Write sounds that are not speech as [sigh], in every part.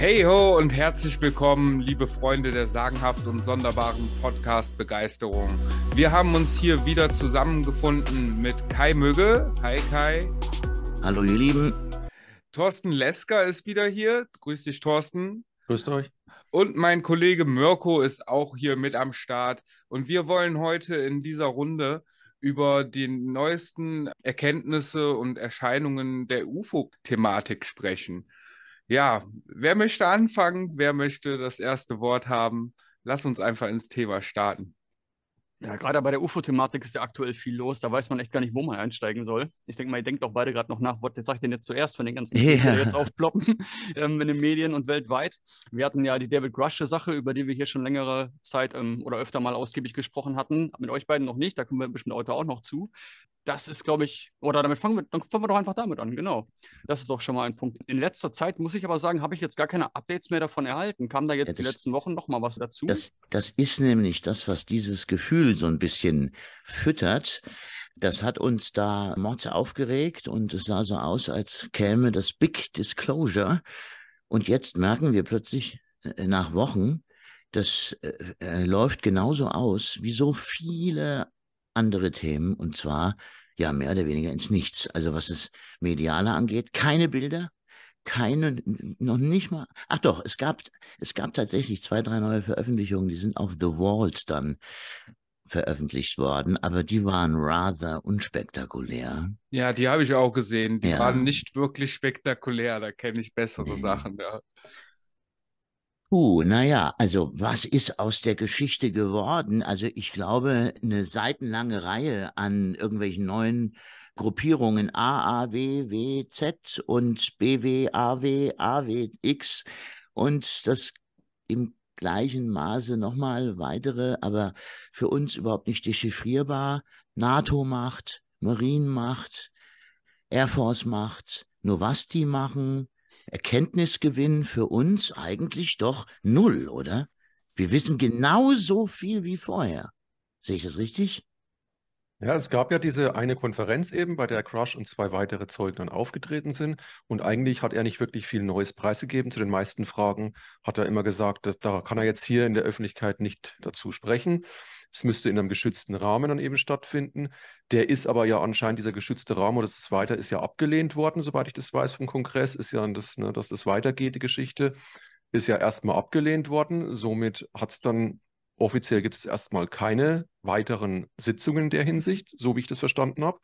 Hey ho und herzlich willkommen, liebe Freunde der sagenhaft und sonderbaren Podcast-Begeisterung. Wir haben uns hier wieder zusammengefunden mit Kai Möge. Hi Kai. Hallo ihr Lieben. Thorsten Lesker ist wieder hier. Grüß dich, Thorsten. Grüßt euch. Und mein Kollege Mirko ist auch hier mit am Start. Und wir wollen heute in dieser Runde über die neuesten Erkenntnisse und Erscheinungen der UFO-Thematik sprechen. Ja, wer möchte anfangen? Wer möchte das erste Wort haben? Lass uns einfach ins Thema starten. Ja, gerade bei der UFO-Thematik ist ja aktuell viel los. Da weiß man echt gar nicht, wo man einsteigen soll. Ich denke mal, ihr denkt auch beide gerade noch nach, was sage ich denn jetzt zuerst von den ganzen Ja. Themen, die jetzt aufploppen [laughs] ähm, in den Medien und weltweit. Wir hatten ja die David Grush-Sache, über die wir hier schon längere Zeit ähm, oder öfter mal ausgiebig gesprochen hatten. Mit euch beiden noch nicht, da kommen wir bestimmt heute auch noch zu. Das ist, glaube ich, oder damit fangen wir, dann fangen wir doch einfach damit an, genau. Das ist doch schon mal ein Punkt. In letzter Zeit, muss ich aber sagen, habe ich jetzt gar keine Updates mehr davon erhalten. Kam da jetzt Ja, die das- letzten Wochen noch mal was dazu? Das, das ist nämlich das, was dieses Gefühl so ein bisschen füttert. Das hat uns da Mords aufgeregt und es sah so aus, als käme das Big Disclosure. Und jetzt merken wir plötzlich äh, nach Wochen, das äh, äh, läuft genauso aus wie so viele andere Themen und zwar ja mehr oder weniger ins Nichts. Also was das Mediale angeht, keine Bilder, keine, noch nicht mal. Ach doch, es gab, es gab tatsächlich zwei, drei neue Veröffentlichungen, die sind auf The Vault dann veröffentlicht worden, aber die waren rather unspektakulär. Ja, die habe ich auch gesehen. Die Ja. waren nicht wirklich spektakulär. Da kenne ich bessere Nee. Sachen. Ja. Uh, naja, also was ist aus der Geschichte geworden? Also ich glaube, eine seitenlange Reihe an irgendwelchen neuen Gruppierungen A, A, W, W, Z und B, W, A, W, A, W, X und das im gleichen Maße nochmal weitere, aber für uns überhaupt nicht dechiffrierbar. NATO-Macht, Marine-Macht, Air Force-Macht, nur was die machen, Erkenntnisgewinn für uns eigentlich doch null, oder? Wir wissen genauso viel wie vorher. Sehe ich das richtig? Ja, es gab ja diese eine Konferenz eben, bei der Crush und zwei weitere Zeugen aufgetreten sind. Und eigentlich hat er nicht wirklich viel Neues preisgegeben. Zu den meisten Fragen hat er immer gesagt, da kann er jetzt hier in der Öffentlichkeit nicht dazu sprechen. Es müsste in einem geschützten Rahmen dann eben stattfinden. Der ist aber ja anscheinend, dieser geschützte Rahmen oder das weiter, ist ja abgelehnt worden, soweit ich das weiß vom Kongress, ist ja, das, ne, dass das weitergeht, die Geschichte, ist ja erstmal abgelehnt worden. Somit hat es dann Offiziell gibt es erstmal keine weiteren Sitzungen in der Hinsicht, so wie ich das verstanden habe.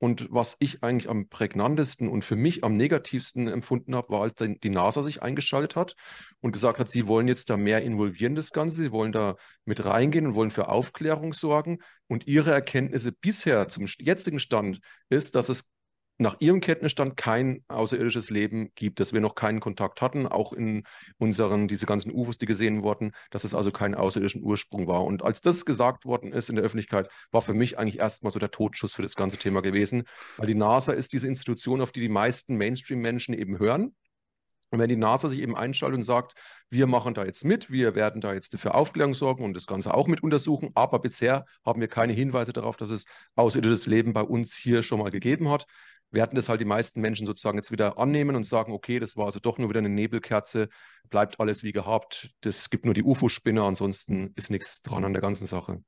Und was ich eigentlich am prägnantesten und für mich am negativsten empfunden habe, war, als die NASA sich eingeschaltet hat und gesagt hat, sie wollen jetzt da mehr involvieren, das Ganze, sie wollen da mit reingehen und wollen für Aufklärung sorgen. Und ihre Erkenntnisse bisher zum jetzigen Stand ist, dass es nach ihrem Kenntnisstand kein außerirdisches Leben gibt, dass wir noch keinen Kontakt hatten, auch in unseren, diese ganzen UFOs, die gesehen wurden, dass es also keinen außerirdischen Ursprung war. Und als das gesagt worden ist in der Öffentlichkeit, war für mich eigentlich erstmal so der Totschuss für das ganze Thema gewesen, weil die NASA ist diese Institution, auf die die meisten Mainstream-Menschen eben hören. Und wenn die NASA sich eben einschaltet und sagt, wir machen da jetzt mit, wir werden da jetzt für Aufklärung sorgen und das Ganze auch mit untersuchen, aber bisher haben wir keine Hinweise darauf, dass es außerirdisches Leben bei uns hier schon mal gegeben hat, werden das halt die meisten Menschen sozusagen jetzt wieder annehmen und sagen, okay, das war also doch nur wieder eine Nebelkerze, bleibt alles wie gehabt, das gibt nur die UFO-Spinner, ansonsten ist nichts dran an der ganzen Sache.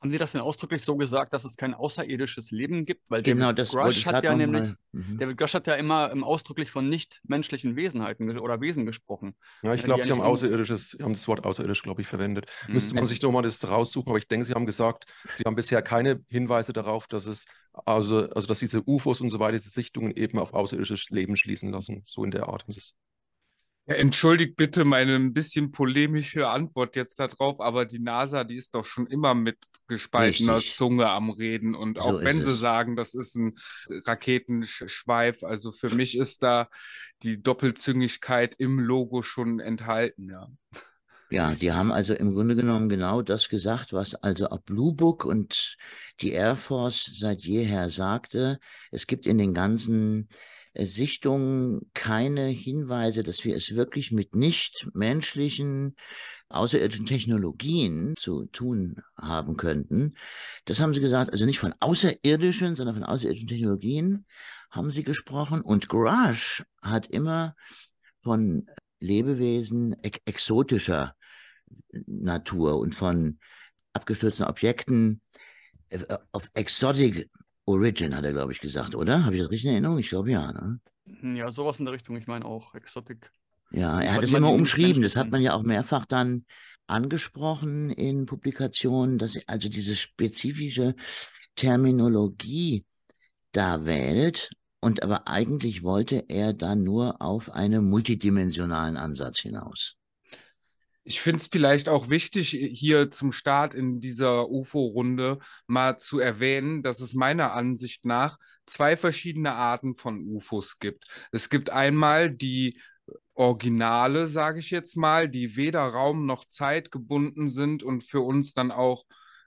Haben die das denn ausdrücklich so gesagt, dass es kein außerirdisches Leben gibt? Weil Genau, David Grush hat ja nämlich, mal. Mhm. David Grush hat ja immer ähm, ausdrücklich von nicht-menschlichen Wesenheiten oder Wesen gesprochen. Ja, ich Ja, glaube, sie haben außerirdisches, sie haben das Wort außerirdisch, glaube ich, verwendet. Mhm. Müsste man Also- sich nochmal das raussuchen, aber ich denke, sie haben gesagt, sie haben bisher keine Hinweise darauf, dass es, also, also dass diese UFOs und so weiter, diese Sichtungen eben auf außerirdisches Leben schließen lassen. So in der Art. Ja, entschuldigt bitte meine ein bisschen polemische Antwort jetzt darauf, aber die NASA, die ist doch schon immer mit gespaltener Richtig. Zunge am Reden. Und So auch wenn sie es. sagen, das ist ein Raketenschweif, also für mich ist da die Doppelzüngigkeit im Logo schon enthalten, ja. Ja, die haben also im Grunde genommen genau das gesagt, was also auch Blue Book und die Air Force seit jeher sagte. Es gibt in den ganzen äh, Sichtungen keine Hinweise, dass wir es wirklich mit nicht menschlichen außerirdischen Technologien zu tun haben könnten. Das haben sie gesagt, also nicht von außerirdischen, sondern von außerirdischen Technologien haben sie gesprochen. Und Grush hat immer von Lebewesen ex exotischer Natur und von abgestürzten Objekten äh, of exotic origin, hat er, glaube ich, gesagt, oder? Habe ich das richtig in Erinnerung? Ich glaube ja. Ne? Ja, sowas in der Richtung. Ich meine auch Exotic. Ja, er hat es immer umschrieben. Das hat man ja auch mehrfach dann angesprochen in Publikationen, dass er also diese spezifische Terminologie da wählt. Und aber eigentlich wollte er dann nur auf einen multidimensionalen Ansatz hinaus. Ich finde es vielleicht auch wichtig, hier zum Start in dieser UFO-Runde mal zu erwähnen, dass es meiner Ansicht nach zwei verschiedene Arten von UFOs gibt. Es gibt einmal die Originale, sage ich jetzt mal, die weder Raum noch Zeit gebunden sind und für uns dann auch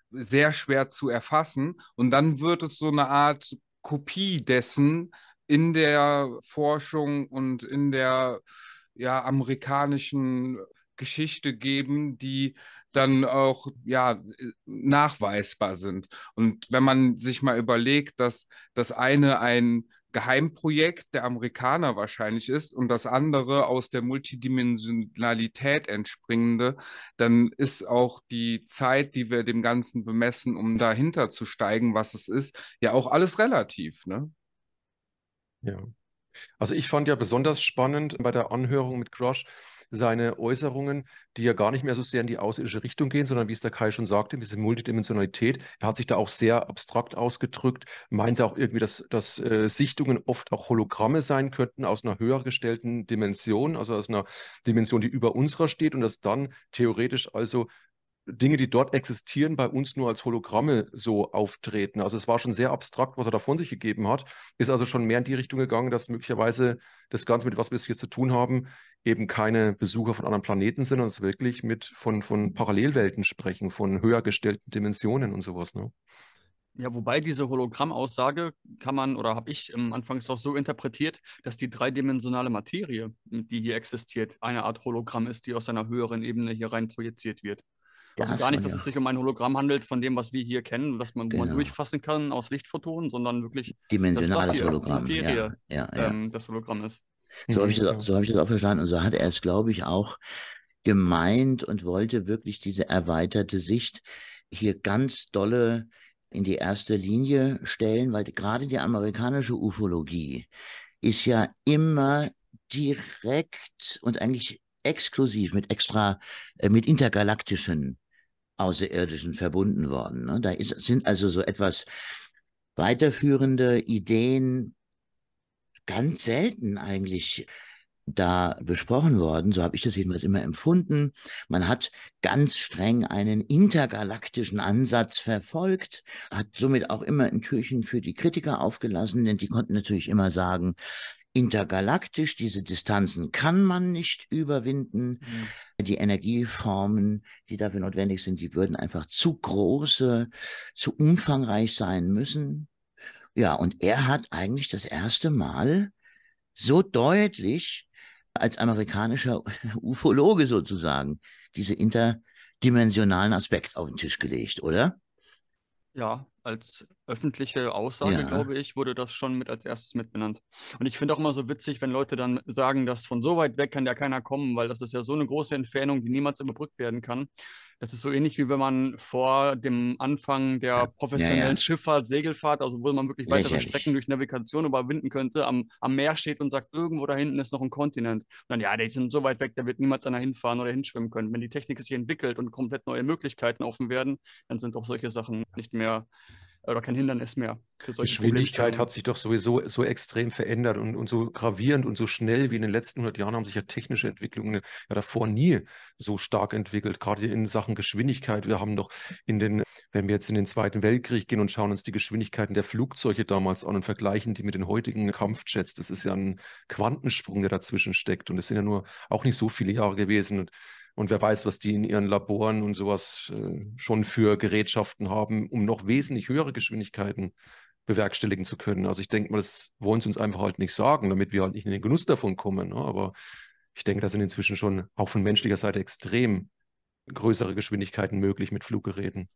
sehr schwer zu erfassen. Und dann wird es so eine Art Kopie dessen in der Forschung und in der ja, amerikanischen Geschichte geben, die dann auch ja nachweisbar sind. Und wenn man sich mal überlegt, dass das eine ein Geheimprojekt der Amerikaner wahrscheinlich ist und das andere aus der Multidimensionalität entspringende, dann ist auch die Zeit, die wir dem Ganzen bemessen, um dahinter zu steigen, was es ist, ja auch alles relativ, ne? Ja. Also ich fand ja besonders spannend bei der Anhörung mit Crush seine Äußerungen, die ja gar nicht mehr so sehr in die außerirdische Richtung gehen, sondern wie es der Kai schon sagte, diese Multidimensionalität. Er hat sich da auch sehr abstrakt ausgedrückt, meinte auch irgendwie, dass, dass äh, Sichtungen oft auch Hologramme sein könnten aus einer höher gestellten Dimension, also aus einer Dimension, die über unserer steht und dass dann theoretisch also Dinge, die dort existieren, bei uns nur als Hologramme so auftreten. Also es war schon sehr abstrakt, was er da von sich gegeben hat. Ist also schon mehr in die Richtung gegangen, dass möglicherweise das Ganze, mit was wir es hier zu tun haben, eben keine Besucher von anderen Planeten sind, sondern es wirklich mit von, von Parallelwelten sprechen, von höher gestellten Dimensionen und sowas. Ne? Ja, wobei diese Hologrammaussage kann man oder habe ich ähm, anfangs auch so interpretiert, dass die dreidimensionale Materie, die hier existiert, eine Art Hologramm ist, die aus einer höheren Ebene hier rein projiziert wird. Also Das gar nicht, dass ja- es sich um ein Hologramm handelt von dem, was wir hier kennen, dass man, wo man Genau. durchfassen kann aus Lichtphotonen, sondern wirklich Dimensionales hier Hologramm. Materie, ja, ja, ja. ähm, das Hologramm ist. So habe ich, Mhm, das, so hab ich das auch verstanden. Und so hat er es, glaube ich, auch gemeint und wollte wirklich diese erweiterte Sicht hier ganz dolle in die erste Linie stellen, weil gerade die amerikanische Ufologie ist ja immer direkt und eigentlich exklusiv mit extra, äh, mit intergalaktischen Außerirdischen verbunden worden. Ne? Da ist, sind also so etwas weiterführende Ideen ganz selten eigentlich da besprochen worden. So habe ich das jedenfalls immer empfunden. Man hat ganz streng einen intergalaktischen Ansatz verfolgt, hat somit auch immer ein Türchen für die Kritiker aufgelassen, denn die konnten natürlich immer sagen, intergalaktisch, diese Distanzen kann man nicht überwinden. Die Energieformen, die dafür notwendig sind, die würden einfach zu große, zu umfangreich sein müssen. Ja, und er hat eigentlich das erste Mal so deutlich als amerikanischer [laughs] Ufologe sozusagen diese interdimensionalen Aspekt auf den Tisch gelegt, oder? Ja, als öffentliche Aussage, Ja. glaube ich, wurde das schon mit als erstes mitbenannt. Und ich finde auch immer so witzig, wenn Leute dann sagen, dass von so weit weg kann ja keiner kommen, weil das ist ja so eine große Entfernung, die niemals überbrückt werden kann. Das ist so ähnlich wie wenn man vor dem Anfang der professionellen ja. Schifffahrt, Segelfahrt, also wo man wirklich weitere Lächerlich. Strecken durch Navigation überwinden könnte, am, am Meer steht und sagt, irgendwo da hinten ist noch ein Kontinent. Und dann, ja, die sind so weit weg, da wird niemals einer hinfahren oder hinschwimmen können. Wenn die Technik sich entwickelt und komplett neue Möglichkeiten offen werden, dann sind auch solche Sachen nicht mehr oder kein Hindernis mehr für solche Geschwindigkeit hat sich doch sowieso so extrem verändert und, und so gravierend und so schnell wie in den letzten 100 Jahren haben sich ja technische Entwicklungen ja davor nie so stark entwickelt, gerade in Sachen Geschwindigkeit. Wir haben doch in den, wenn wir jetzt in den Zweiten Weltkrieg gehen und schauen uns die Geschwindigkeiten der Flugzeuge damals an und vergleichen die mit den heutigen Kampfjets, das ist ja ein Quantensprung, der dazwischen steckt und es sind ja nur auch nicht so viele Jahre gewesen und und wer weiß, was die in ihren Laboren und sowas äh, schon für Gerätschaften haben, um noch wesentlich höhere Geschwindigkeiten bewerkstelligen zu können. Also ich denke mal, das wollen sie uns einfach halt nicht sagen, damit wir halt nicht in den Genuss davon kommen. Ne? Aber ich denke, da sind inzwischen schon auch von menschlicher Seite extrem größere Geschwindigkeiten möglich mit Fluggeräten.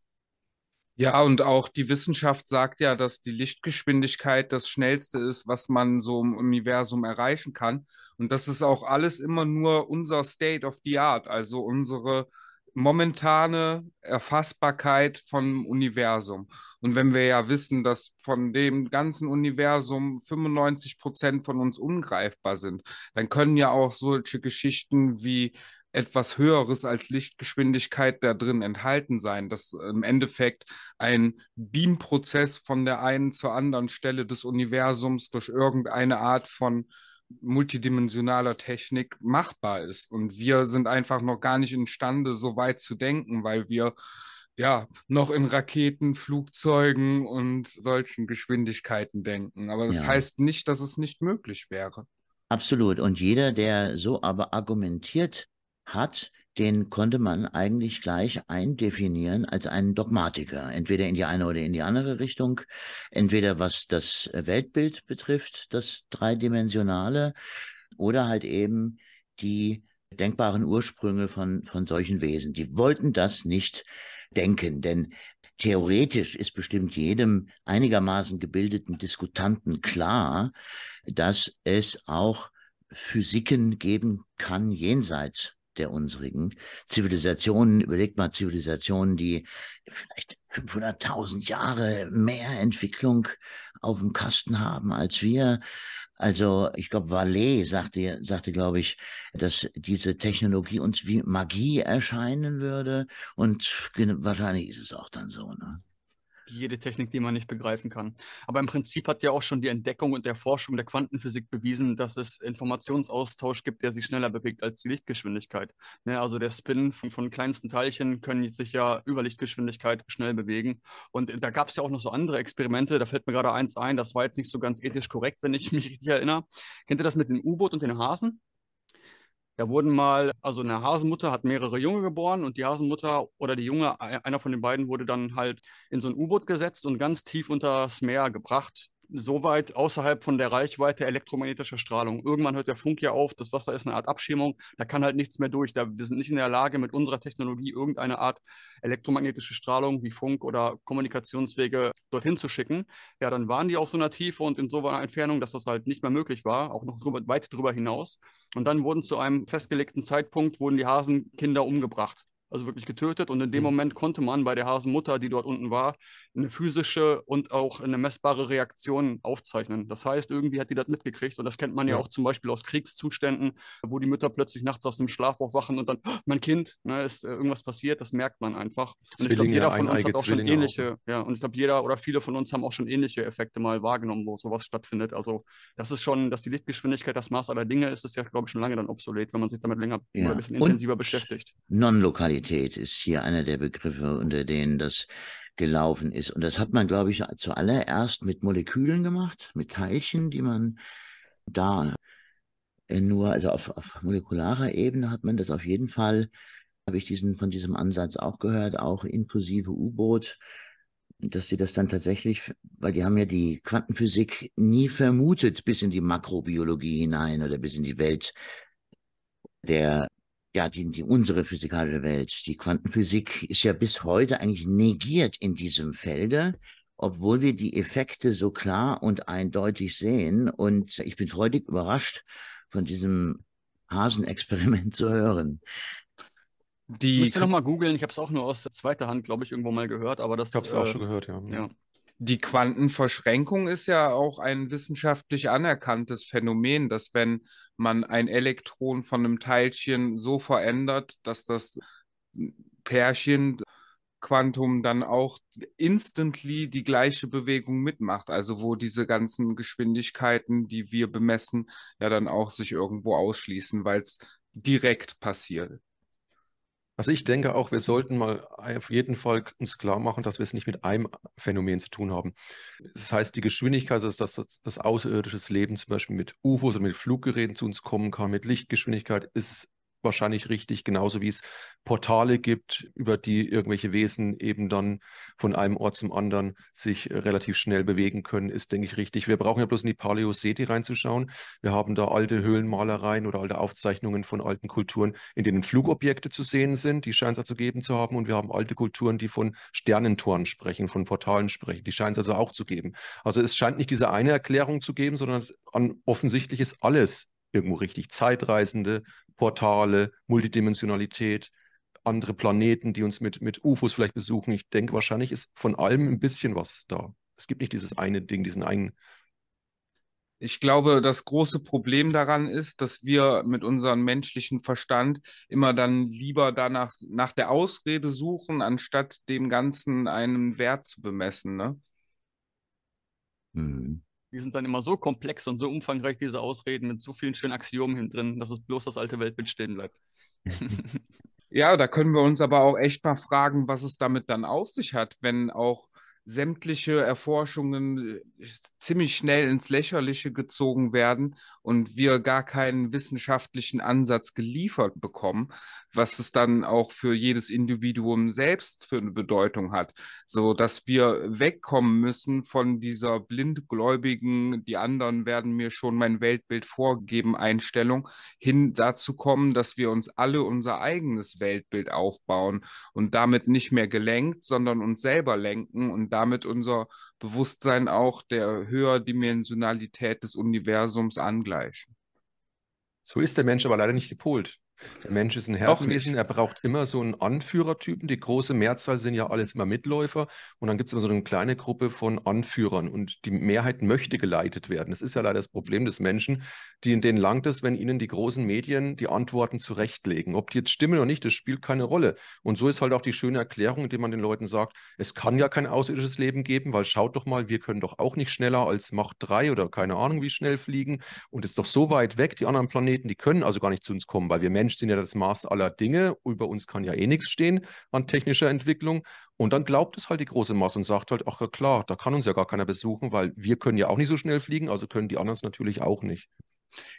Ja, und auch die Wissenschaft sagt ja, dass die Lichtgeschwindigkeit das Schnellste ist, was man so im Universum erreichen kann. Und das ist auch alles immer nur unser State of the Art, also unsere momentane Erfassbarkeit vom Universum. Und wenn wir ja wissen, dass von dem ganzen Universum 95 Prozent von uns ungreifbar sind, dann können ja auch solche Geschichten wie etwas Höheres als Lichtgeschwindigkeit da drin enthalten sein, dass im Endeffekt ein Beamprozess von der einen zur anderen Stelle des Universums durch irgendeine Art von multidimensionaler Technik machbar ist. Und wir sind einfach noch gar nicht imstande, so weit zu denken, weil wir ja noch in Raketen, Flugzeugen und solchen Geschwindigkeiten denken. Aber das Ja. heißt nicht, dass es nicht möglich wäre. Absolut. Und jeder, der so aber argumentiert hat, den konnte man eigentlich gleich eindefinieren als einen Dogmatiker, entweder in die eine oder in die andere Richtung, entweder was das Weltbild betrifft, das dreidimensionale, oder halt eben die denkbaren Ursprünge von, von solchen Wesen. Die wollten das nicht denken, denn theoretisch ist bestimmt jedem einigermaßen gebildeten Diskutanten klar, dass es auch Physiken geben kann jenseits der unsrigen. Zivilisationen, überlegt mal Zivilisationen, die vielleicht 500.000 Jahre mehr Entwicklung auf dem Kasten haben als wir. Also ich glaube, Vallée sagte, sagte, glaube ich, dass diese Technologie uns wie Magie erscheinen würde. Und wahrscheinlich ist es auch dann so. Ne? Jede Technik, die man nicht begreifen kann. Aber im Prinzip hat ja auch schon die Entdeckung und der Forschung der Quantenphysik bewiesen, dass es Informationsaustausch gibt, der sich schneller bewegt als die Lichtgeschwindigkeit. Ne, also der Spin von, von, kleinsten Teilchen können sich ja über Lichtgeschwindigkeit schnell bewegen. Und da gab es ja auch noch so andere Experimente. Da fällt mir gerade eins ein, das war jetzt nicht so ganz ethisch korrekt, wenn ich [laughs] mich richtig erinnere. Kennt ihr das mit dem U-Boot und den Hasen? Da wurden mal, also eine Hasenmutter hat mehrere Junge geboren und die Hasenmutter oder die Junge, einer von den beiden wurde dann halt in so ein U-Boot gesetzt und ganz tief unter das Meer gebracht so weit außerhalb von der Reichweite elektromagnetischer Strahlung. Irgendwann hört der Funk ja auf, das Wasser ist eine Art Abschirmung, da kann halt nichts mehr durch. Da, wir sind nicht in der Lage, mit unserer Technologie irgendeine Art elektromagnetische Strahlung wie Funk oder Kommunikationswege dorthin zu schicken. Ja, dann waren die auf so einer Tiefe und in so einer Entfernung, dass das halt nicht mehr möglich war, auch noch drüber, weit drüber hinaus. Und dann wurden zu einem festgelegten Zeitpunkt, wurden die Hasenkinder umgebracht also wirklich getötet. Und in dem mhm. Moment konnte man bei der Hasenmutter, die dort unten war, eine physische und auch eine messbare Reaktion aufzeichnen. Das heißt, irgendwie hat die das mitgekriegt. Und das kennt man ja, ja auch zum Beispiel aus Kriegszuständen, wo die Mütter plötzlich nachts aus dem Schlaf aufwachen und dann, oh, mein Kind, ne, ist äh, irgendwas passiert, das merkt man einfach. Und ich glaube, jeder von uns hat auch schon ähnliche, auch. ja, und ich glaube, jeder oder viele von uns haben auch schon ähnliche Effekte mal wahrgenommen, wo sowas stattfindet. Also das ist schon, dass die Lichtgeschwindigkeit das Maß aller Dinge ist, ist ja, glaube ich, schon lange dann obsolet, wenn man sich damit länger ja. oder ein bisschen intensiver und beschäftigt. Non-Lokalität Qualität ist hier einer der Begriffe, unter denen das gelaufen ist. Und das hat man, glaube ich, zuallererst mit Molekülen gemacht, mit Teilchen, die man da nur, also auf, auf molekularer Ebene hat man das auf jeden Fall, habe ich diesen, von diesem Ansatz auch gehört, auch inklusive U-Boot, dass sie das dann tatsächlich, weil die haben ja die Quantenphysik nie vermutet bis in die Makrobiologie hinein oder bis in die Welt der ja, die, die unsere physikalische Welt, die Quantenphysik ist ja bis heute eigentlich negiert in diesem Felde, obwohl wir die Effekte so klar und eindeutig sehen. Und ich bin freudig überrascht von diesem Hasenexperiment [laughs] zu hören. Die Müsst ihr nochmal googeln, ich habe es auch nur aus zweiter Hand, glaube ich, irgendwo mal gehört, aber das. Ich habe es äh, auch schon gehört, ja. ja. Die Quantenverschränkung ist ja auch ein wissenschaftlich anerkanntes Phänomen, dass wenn man ein Elektron von einem Teilchen so verändert, dass das Pärchen Quantum dann auch instantly die gleiche Bewegung mitmacht. Also wo diese ganzen Geschwindigkeiten, die wir bemessen, ja dann auch sich irgendwo ausschließen, weil es direkt passiert. Also ich denke auch, wir sollten mal auf jeden Fall uns klar machen, dass wir es nicht mit einem Phänomen zu tun haben. Das heißt, die Geschwindigkeit, also dass das, das außerirdisches Leben zum Beispiel mit UFOs oder mit Fluggeräten zu uns kommen kann, mit Lichtgeschwindigkeit, ist wahrscheinlich richtig, genauso wie es Portale gibt, über die irgendwelche Wesen eben dann von einem Ort zum anderen sich relativ schnell bewegen können, ist, denke ich, richtig. Wir brauchen ja bloß in die Paläoseti reinzuschauen. Wir haben da alte Höhlenmalereien oder alte Aufzeichnungen von alten Kulturen, in denen Flugobjekte zu sehen sind, die scheint es also geben zu haben. Und wir haben alte Kulturen, die von Sternentoren sprechen, von Portalen sprechen. Die scheint es also auch zu geben. Also es scheint nicht diese eine Erklärung zu geben, sondern offensichtlich ist alles irgendwo richtig. Zeitreisende, Portale, Multidimensionalität, andere Planeten, die uns mit, mit UFOs vielleicht besuchen. Ich denke, wahrscheinlich ist von allem ein bisschen was da. Es gibt nicht dieses eine Ding, diesen einen. Ich glaube, das große Problem daran ist, dass wir mit unserem menschlichen Verstand immer dann lieber danach nach der Ausrede suchen, anstatt dem Ganzen einen Wert zu bemessen. Ne? Hm. Die sind dann immer so komplex und so umfangreich, diese Ausreden mit so vielen schönen Axiomen hin drin, dass es bloß das alte Weltbild stehen bleibt. [laughs] ja, da können wir uns aber auch echt mal fragen, was es damit dann auf sich hat, wenn auch sämtliche Erforschungen äh, ziemlich schnell ins Lächerliche gezogen werden und wir gar keinen wissenschaftlichen Ansatz geliefert bekommen, was es dann auch für jedes Individuum selbst für eine Bedeutung hat, so dass wir wegkommen müssen von dieser blindgläubigen, die anderen werden mir schon mein Weltbild vorgeben Einstellung, hin dazu kommen, dass wir uns alle unser eigenes Weltbild aufbauen und damit nicht mehr gelenkt, sondern uns selber lenken und damit unser Bewusstsein auch der Höherdimensionalität des Universums angleichen. So ist der Mensch aber leider nicht gepolt. Der Mensch ist ein Herzwesen, er braucht immer so einen Anführertypen. Die große Mehrzahl sind ja alles immer Mitläufer und dann gibt es immer so eine kleine Gruppe von Anführern und die Mehrheit möchte geleitet werden. Das ist ja leider das Problem des Menschen, die in denen langt es, wenn ihnen die großen Medien die Antworten zurechtlegen. Ob die jetzt stimmen oder nicht, das spielt keine Rolle. Und so ist halt auch die schöne Erklärung, indem man den Leuten sagt, es kann ja kein außerirdisches Leben geben, weil schaut doch mal, wir können doch auch nicht schneller als Macht 3 oder keine Ahnung wie schnell fliegen und es ist doch so weit weg, die anderen Planeten, die können also gar nicht zu uns kommen, weil wir Menschen Mensch sind ja das Maß aller Dinge, über uns kann ja eh nichts stehen an technischer Entwicklung. Und dann glaubt es halt die große Masse und sagt halt, ach ja klar, da kann uns ja gar keiner besuchen, weil wir können ja auch nicht so schnell fliegen, also können die anderen natürlich auch nicht.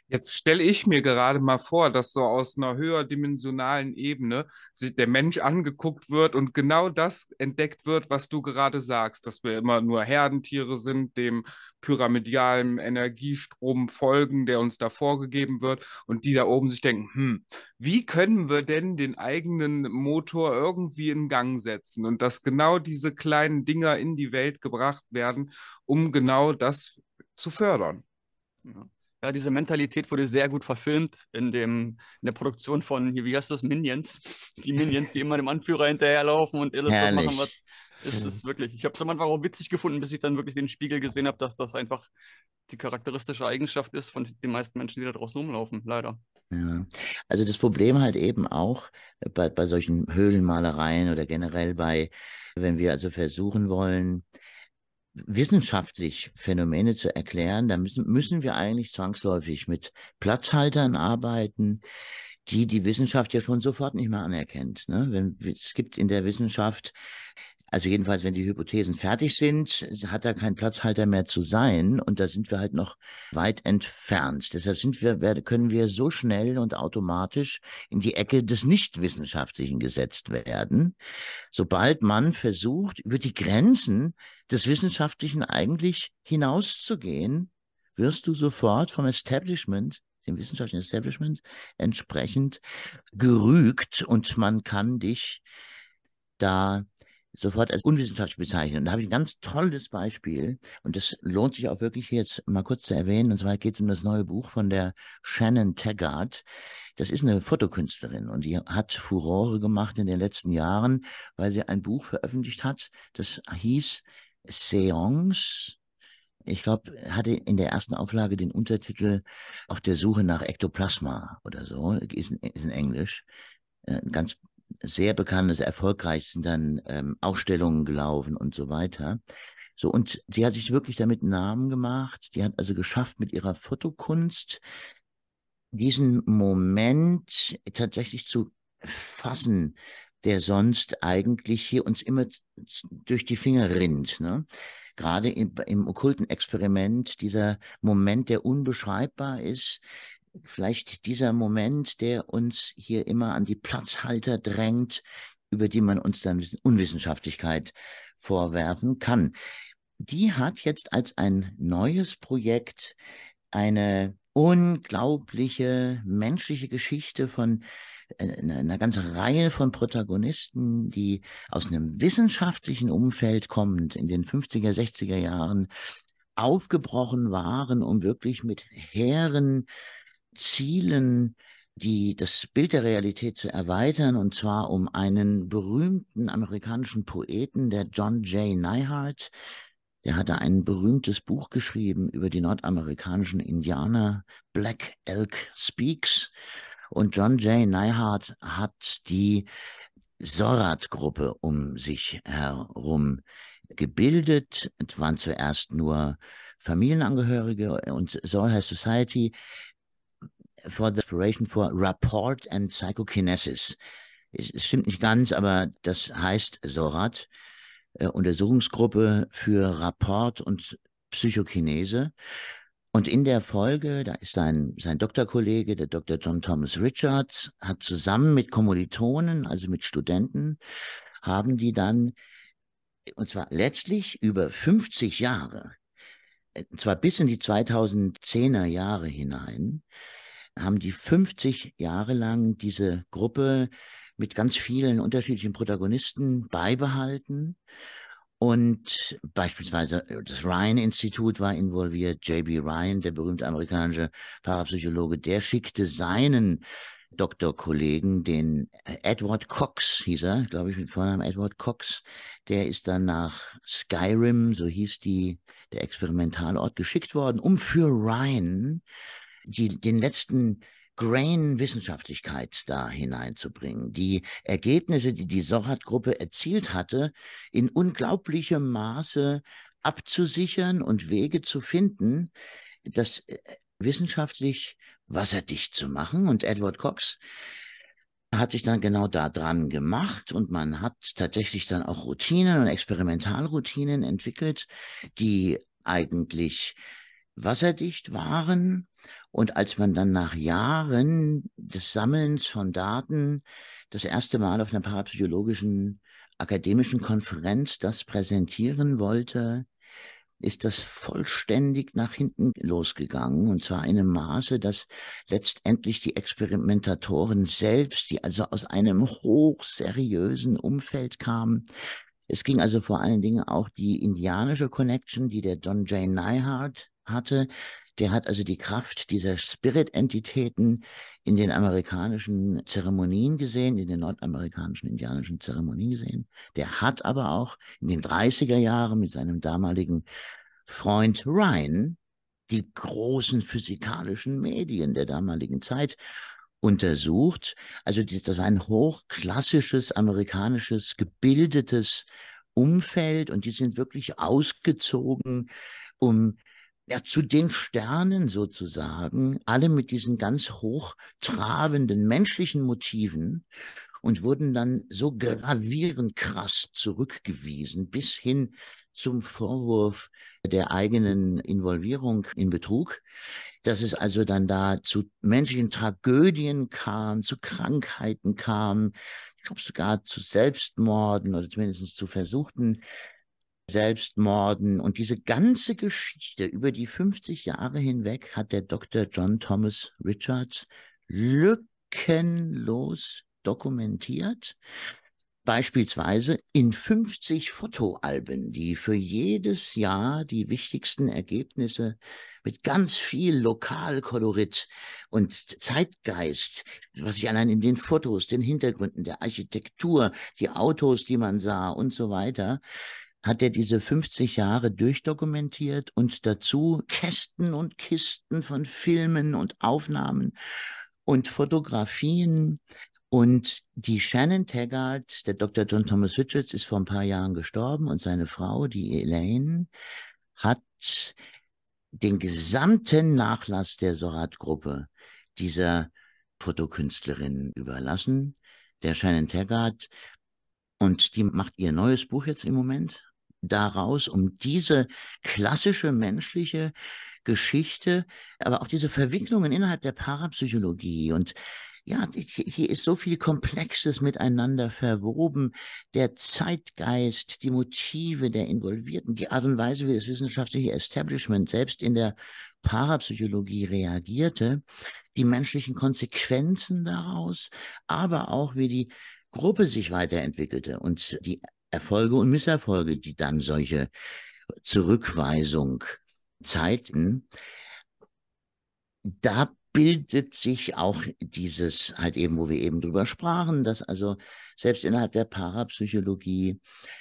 Jetzt stelle ich mir gerade mal vor, dass so aus einer höherdimensionalen Ebene der Mensch angeguckt wird und genau das entdeckt wird, was du gerade sagst, dass wir immer nur Herdentiere sind, dem pyramidalen Energiestrom folgen, der uns da vorgegeben wird und die da oben sich denken, hm, wie können wir denn den eigenen Motor irgendwie in Gang setzen und dass genau diese kleinen Dinger in die Welt gebracht werden, um genau das zu fördern. Ja. Ja, diese Mentalität wurde sehr gut verfilmt in, dem, in der Produktion von, wie heißt das, Minions. [laughs] Die Minions, die immer dem Anführer hinterherlaufen und alles so machen, was ist es wirklich. Ich habe es am Anfang auch witzig gefunden, bis ich dann wirklich den Spiegel gesehen habe, dass das einfach die charakteristische Eigenschaft ist von den meisten Menschen, die da draußen rumlaufen, leider. Ja. Also das Problem halt eben auch bei, bei solchen Höhlenmalereien oder generell bei, wenn wir also versuchen wollen, wissenschaftlich Phänomene zu erklären, dann müssen, müssen wir eigentlich zwangsläufig mit Platzhaltern arbeiten, die die Wissenschaft ja schon sofort nicht mehr anerkennt. Ne? Wenn, es gibt in der Wissenschaft also jedenfalls, wenn die Hypothesen fertig sind, hat da kein Platzhalter mehr zu sein und da sind wir halt noch weit entfernt. Deshalb sind wir, können wir so schnell und automatisch in die Ecke des Nichtwissenschaftlichen gesetzt werden, sobald man versucht, über die Grenzen des Wissenschaftlichen eigentlich hinauszugehen, wirst du sofort vom Establishment dem wissenschaftlichen Establishment entsprechend gerügt und man kann dich da sofort als unwissenschaftlich bezeichnen. Und da habe ich ein ganz tolles Beispiel und das lohnt sich auch wirklich jetzt mal kurz zu erwähnen. Und zwar geht es um das neue Buch von der Shannon Taggart. Das ist eine Fotokünstlerin und die hat Furore gemacht in den letzten Jahren, weil sie ein Buch veröffentlicht hat, das hieß Seance. Ich glaube, hatte in der ersten Auflage den Untertitel Auf der Suche nach Ektoplasma oder so, ist, ist in Englisch. Äh, ganz sehr bekanntes, erfolgreich sind dann ähm, Ausstellungen gelaufen und so weiter. So, und sie hat sich wirklich damit Namen gemacht. Die hat also geschafft, mit ihrer Fotokunst diesen Moment tatsächlich zu fassen, der sonst eigentlich hier uns immer durch die Finger rinnt. Ne? Gerade im, im okkulten Experiment, dieser Moment, der unbeschreibbar ist, vielleicht dieser Moment, der uns hier immer an die Platzhalter drängt, über die man uns dann Unwissenschaftlichkeit vorwerfen kann. Die hat jetzt als ein neues Projekt eine unglaubliche menschliche Geschichte von äh, einer ganzen Reihe von Protagonisten, die aus einem wissenschaftlichen Umfeld kommend in den 50er, 60er Jahren aufgebrochen waren, um wirklich mit hehren Zielen die, das Bild der Realität zu erweitern, und zwar um einen berühmten amerikanischen Poeten, der John J. Neihart. Der hatte ein berühmtes Buch geschrieben über die nordamerikanischen Indianer, Black Elk Speaks. Und John J. Neihart hat die Sorat-Gruppe um sich herum gebildet. Es waren zuerst nur Familienangehörige und Soul Society for the Inspiration for Rapport and Psychokinesis. Es, stimmt nicht ganz, aber das heißt SORAT, äh, Untersuchungsgruppe für Rapport und Psychokinese. Und in der Folge, da ist sein, sein Doktorkollege, der Dr. John Thomas Richards, hat zusammen mit Kommilitonen, also mit Studenten, haben die dann, und zwar letztlich über 50 Jahre, äh, zwar bis in die 2010er Jahre hinein, haben die 50 Jahre lang diese Gruppe mit ganz vielen unterschiedlichen Protagonisten beibehalten. Und beispielsweise äh, das Ryan-Institut war involviert. J.B. Ryan, der berühmte amerikanische Parapsychologe, der schickte seinen Doktorkollegen, den äh, Edward Cox hieß er, glaube ich mit Vornamen Edward Cox, der ist dann nach Skyrim, so hieß die, der Experimentalort, geschickt worden, um für Ryan die, den letzten Grain Wissenschaftlichkeit da hineinzubringen. Die Ergebnisse, die die Sorat-Gruppe erzielt hatte, in unglaublichem Maße abzusichern und Wege zu finden, das äh, wissenschaftlich wasserdicht zu machen. Und Edward Cox hat sich dann genau da dran gemacht und man hat tatsächlich dann auch Routinen und Experimentalroutinen entwickelt, die eigentlich wasserdicht waren. Und als man dann nach Jahren des Sammelns von Daten das erste Mal auf einer parapsychologischen akademischen Konferenz das präsentieren wollte, ist das vollständig nach hinten losgegangen. Und zwar in einem Maße, dass letztendlich die Experimentatoren selbst, die also aus einem hochseriösen Umfeld kamen, es ging also vor allen Dingen auch die indianische Connection, die der Don J. Neihart hatte. Der hat also die Kraft dieser Spirit-Entitäten in den amerikanischen Zeremonien gesehen, in den nordamerikanischen indianischen Zeremonien gesehen. Der hat aber auch in den 30er Jahren mit seinem damaligen Freund Ryan die großen physikalischen Medien der damaligen Zeit untersucht. Also das war ein hochklassisches amerikanisches gebildetes Umfeld und die sind wirklich ausgezogen, um ja, zu den Sternen sozusagen, alle mit diesen ganz hochtrabenden menschlichen Motiven und wurden dann so gravierend krass zurückgewiesen bis hin zum Vorwurf der eigenen Involvierung in Betrug, dass es also dann da zu menschlichen Tragödien kam, zu Krankheiten kam, ich glaube sogar zu Selbstmorden oder zumindest zu versuchten Selbstmorden und diese ganze Geschichte über die 50 Jahre hinweg hat der Dr. John Thomas Richards lückenlos dokumentiert. Beispielsweise in 50 Fotoalben, die für jedes Jahr die wichtigsten Ergebnisse mit ganz viel Lokalkolorit und Zeitgeist, was sich allein in den Fotos, den Hintergründen, der Architektur, die Autos, die man sah und so weiter, hat er diese 50 Jahre durchdokumentiert und dazu Kästen und Kisten von Filmen und Aufnahmen und Fotografien. Und die Shannon Taggart, der Dr. John Thomas Richards, ist vor ein paar Jahren gestorben und seine Frau, die Elaine, hat den gesamten Nachlass der Sorat-Gruppe dieser Fotokünstlerin überlassen. Der Shannon Taggart und die macht ihr neues Buch jetzt im Moment daraus, um diese klassische menschliche Geschichte, aber auch diese Verwicklungen innerhalb der Parapsychologie und ja, hier ist so viel Komplexes miteinander verwoben. Der Zeitgeist, die Motive der Involvierten, die Art und Weise, wie das wissenschaftliche Establishment selbst in der Parapsychologie reagierte, die menschlichen Konsequenzen daraus, aber auch wie die Gruppe sich weiterentwickelte und die Erfolge und Misserfolge, die dann solche Zurückweisung zeigten. Da bildet sich auch dieses, halt eben, wo wir eben drüber sprachen, dass also selbst innerhalb der Parapsychologie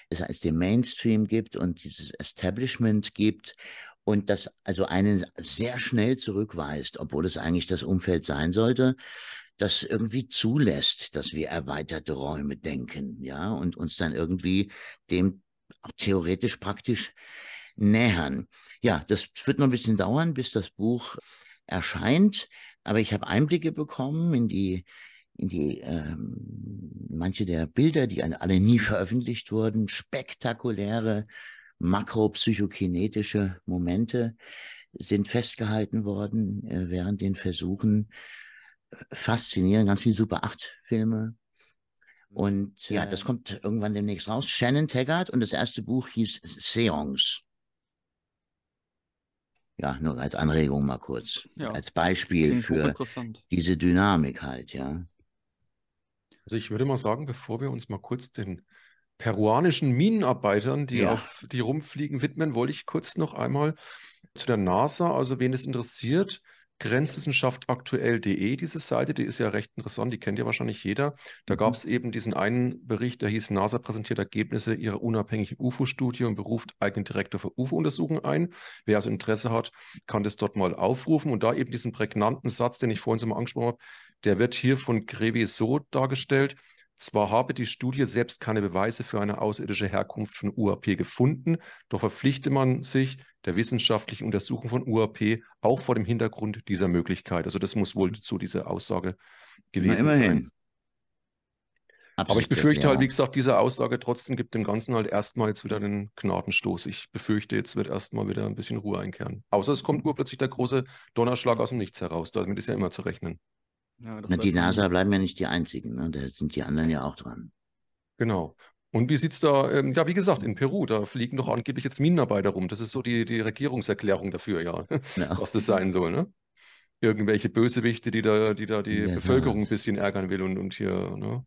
es als den Mainstream gibt und dieses Establishment gibt und das also einen sehr schnell zurückweist, obwohl es eigentlich das Umfeld sein sollte, das irgendwie zulässt, dass wir erweiterte Räume denken, ja, und uns dann irgendwie dem auch theoretisch praktisch nähern. Ja, das wird noch ein bisschen dauern, bis das Buch erscheint. Aber ich habe Einblicke bekommen in die, in die ähm, manche der Bilder, die alle nie veröffentlicht wurden, spektakuläre makropsychokinetische Momente sind festgehalten worden äh, während den Versuchen. Faszinierend, ganz viele Super 8 Filme. Und ja, das kommt irgendwann demnächst raus. Shannon Taggart und das erste Buch hieß Seance. Ja, nur als Anregung mal kurz. Ja. Als Beispiel für diese Dynamik halt, ja. Also ich würde mal sagen, bevor wir uns mal kurz den peruanischen Minenarbeitern, die ja. auf die rumfliegen, widmen, wollte ich kurz noch einmal zu der NASA, also wen es interessiert, Grenzwissenschaft aktuell.de, diese Seite, die ist ja recht interessant, die kennt ja wahrscheinlich jeder. Da mhm. gab es eben diesen einen Bericht, der hieß, NASA präsentiert Ergebnisse ihrer unabhängigen UFO-Studie und beruft eigenen Direktor für UFO-Untersuchungen ein. Wer also Interesse hat, kann das dort mal aufrufen und da eben diesen prägnanten Satz, den ich vorhin so mal angesprochen habe, der wird hier von Grevi so dargestellt. Zwar habe die Studie selbst keine Beweise für eine außerirdische Herkunft von UAP gefunden, doch verpflichte man sich, der wissenschaftlichen Untersuchung von UAP, auch vor dem Hintergrund dieser Möglichkeit. Also das muss wohl zu dieser Aussage gewesen sein. Absolut, Aber ich befürchte halt, wie gesagt, diese Aussage trotzdem gibt dem Ganzen halt erstmal jetzt wieder einen Gnadenstoß. Ich befürchte, jetzt wird erstmal wieder ein bisschen Ruhe einkehren. Außer es kommt urplötzlich der große Donnerschlag aus dem Nichts heraus. Damit ist ja immer zu rechnen. Ja, Na, die NASA bleiben ja nicht die einzigen, ne? da sind die anderen ja auch dran. Genau. Und wie sieht es da, ähm, ja, wie gesagt, in Peru, da fliegen doch angeblich jetzt Minenarbeiter rum. Das ist so die, die Regierungserklärung dafür, ja, [laughs] ja. was das sein soll, ne? Irgendwelche Bösewichte, die da, die da die ja, Bevölkerung ein bisschen ärgern will und, und hier, ne?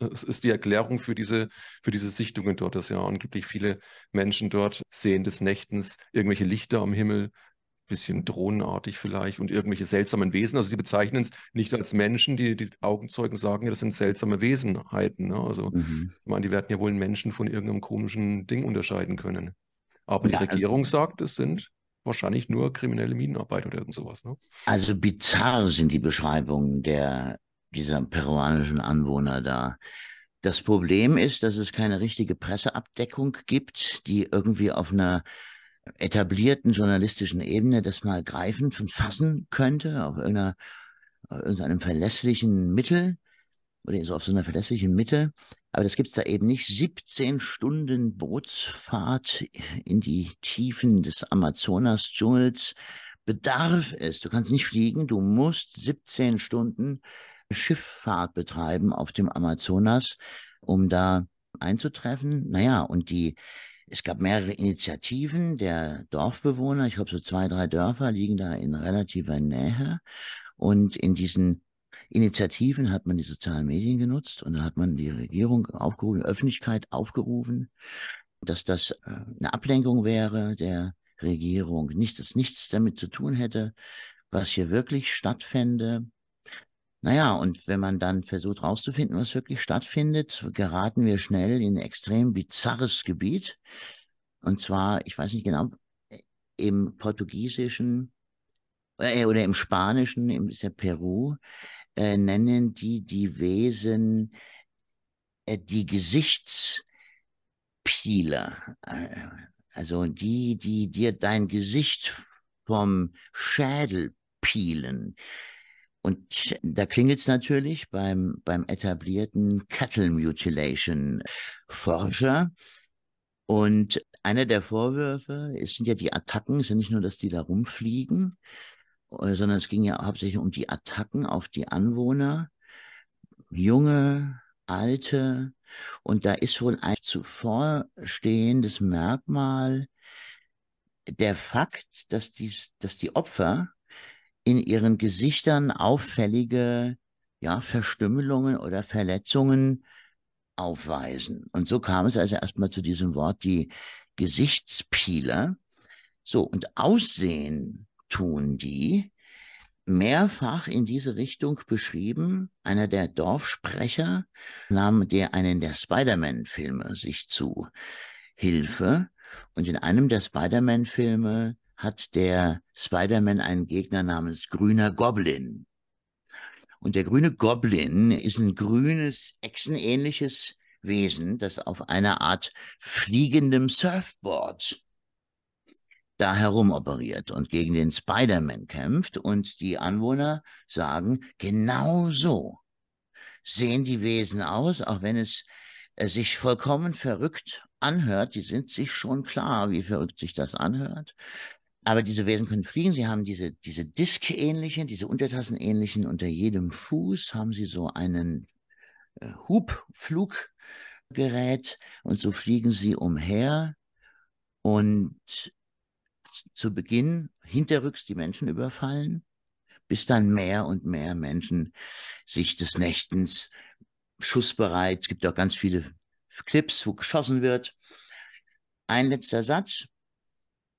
Das ist die Erklärung für diese, für diese Sichtungen dort, dass ja angeblich viele Menschen dort sehen des Nächtens irgendwelche Lichter am Himmel, bisschen drohnenartig vielleicht und irgendwelche seltsamen Wesen. Also sie bezeichnen es nicht als Menschen, die, die Augenzeugen sagen ja, das sind seltsame Wesenheiten. Ne? Also mhm. ich meine, die werden ja wohl einen Menschen von irgendeinem komischen Ding unterscheiden können. Aber ja, die Regierung also, sagt, es sind wahrscheinlich nur kriminelle Minenarbeit oder irgend sowas. Ne? Also bizarr sind die Beschreibungen der, dieser peruanischen Anwohner da. Das Problem ist, dass es keine richtige Presseabdeckung gibt, die irgendwie auf einer etablierten journalistischen Ebene das mal greifen und fassen könnte, auf irgendeiner, irgendeinem verlässlichen Mittel oder so auf so einer verlässlichen Mitte. Aber das gibt es da eben nicht. 17 Stunden Bootsfahrt in die Tiefen des Amazonas-Dschungels bedarf es. Du kannst nicht fliegen, du musst 17 Stunden Schifffahrt betreiben auf dem Amazonas, um da einzutreffen. Naja, und die es gab mehrere Initiativen der Dorfbewohner. Ich glaube, so zwei, drei Dörfer liegen da in relativer Nähe. Und in diesen Initiativen hat man die sozialen Medien genutzt und da hat man die Regierung aufgerufen, die Öffentlichkeit aufgerufen, dass das äh, eine Ablenkung wäre der Regierung, nichts, nichts damit zu tun hätte, was hier wirklich stattfände. Naja, und wenn man dann versucht herauszufinden, was wirklich stattfindet, geraten wir schnell in ein extrem bizarres Gebiet. Und zwar, ich weiß nicht genau, im Portugiesischen äh, oder im Spanischen, im ist ja Peru, äh, nennen die die Wesen äh, die Gesichtspieler. Äh, also die, die dir dein Gesicht vom Schädel pielen. Und da klingelt es natürlich beim, beim etablierten Cattle Mutilation Forscher. Und einer der Vorwürfe es sind ja die Attacken, es ist ja nicht nur, dass die da rumfliegen, äh, sondern es ging ja hauptsächlich um die Attacken auf die Anwohner, junge, alte, und da ist wohl ein zuvorstehendes Merkmal der Fakt, dass, dies, dass die Opfer in ihren Gesichtern auffällige ja, Verstümmelungen oder Verletzungen aufweisen. Und so kam es also erstmal zu diesem Wort, die Gesichtspieler. So, und Aussehen tun die, mehrfach in diese Richtung beschrieben. Einer der Dorfsprecher nahm der einen der Spider-Man-Filme sich zu Hilfe. Und in einem der Spider-Man-Filme hat der Spider-Man einen Gegner namens Grüner Goblin. Und der grüne Goblin ist ein grünes, echsenähnliches Wesen, das auf einer Art fliegendem Surfboard da herumoperiert und gegen den Spider-Man kämpft. Und die Anwohner sagen, genau so sehen die Wesen aus, auch wenn es äh, sich vollkommen verrückt anhört. Die sind sich schon klar, wie verrückt sich das anhört. Aber diese Wesen können fliegen. Sie haben diese, diese Disk-ähnlichen, diese Untertassenähnlichen unter jedem Fuß, haben sie so einen äh, Hubfluggerät und so fliegen sie umher und zu Beginn hinterrücks die Menschen überfallen, bis dann mehr und mehr Menschen sich des Nächtens schussbereit, es gibt auch ganz viele Clips, wo geschossen wird. Ein letzter Satz.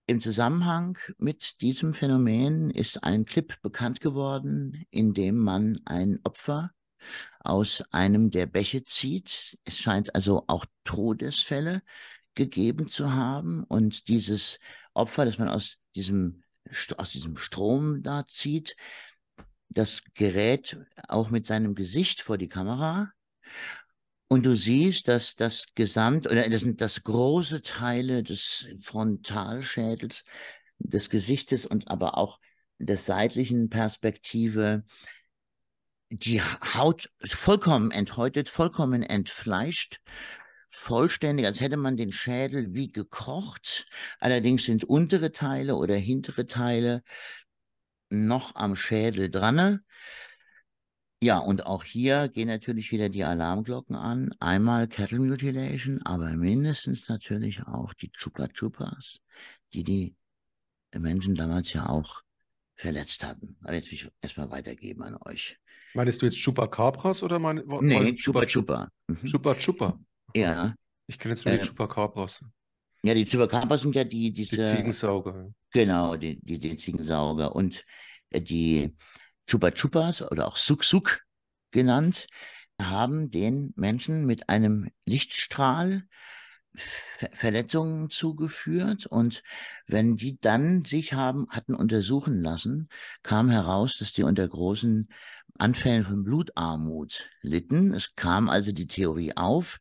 Im Zusammenhang mit diesem Phänomen ist ein Clip bekannt geworden, in dem man ein Opfer aus einem der Bäche zieht. Es scheint also auch Todesfälle gegeben zu haben und dieses Opfer, das man aus diesem, aus diesem Strom da zieht, das gerät auch mit seinem Gesicht vor die Kamera und du siehst, dass das Gesamt oder das sind das große Teile des Frontalschädels, des Gesichtes und aber auch der seitlichen Perspektive die Haut vollkommen enthäutet, vollkommen entfleischt, vollständig, als hätte man den Schädel wie gekocht. Allerdings sind untere Teile oder hintere Teile noch am Schädel dran. Ja, und auch hier gehen natürlich wieder die Alarmglocken an. Einmal Cattle Mutilation, aber mindestens natürlich auch die Chupa Chupas, die die Menschen damals ja auch verletzt hatten. Aber jetzt will ich erstmal weitergeben an euch. Meinst du jetzt Chupacabras oder meine? Nee, Chupa Chupa. Mhm. Chupa Chupa. Ja. Ich kenne jetzt nur äh, die Chupacabras. Ja, die Chupacabras sind ja die, diese. Die Ziegensauger. Genau, die, die, die Ziegensauger. Und äh, die Chupa Chupas oder auch Suk Suk genannt, haben den Menschen mit einem Lichtstrahl Verletzungen zugeführt und wenn die dann sich haben, hatten untersuchen lassen, kam heraus, dass die unter großen Anfällen von Blutarmut litten. Es kam also die Theorie auf,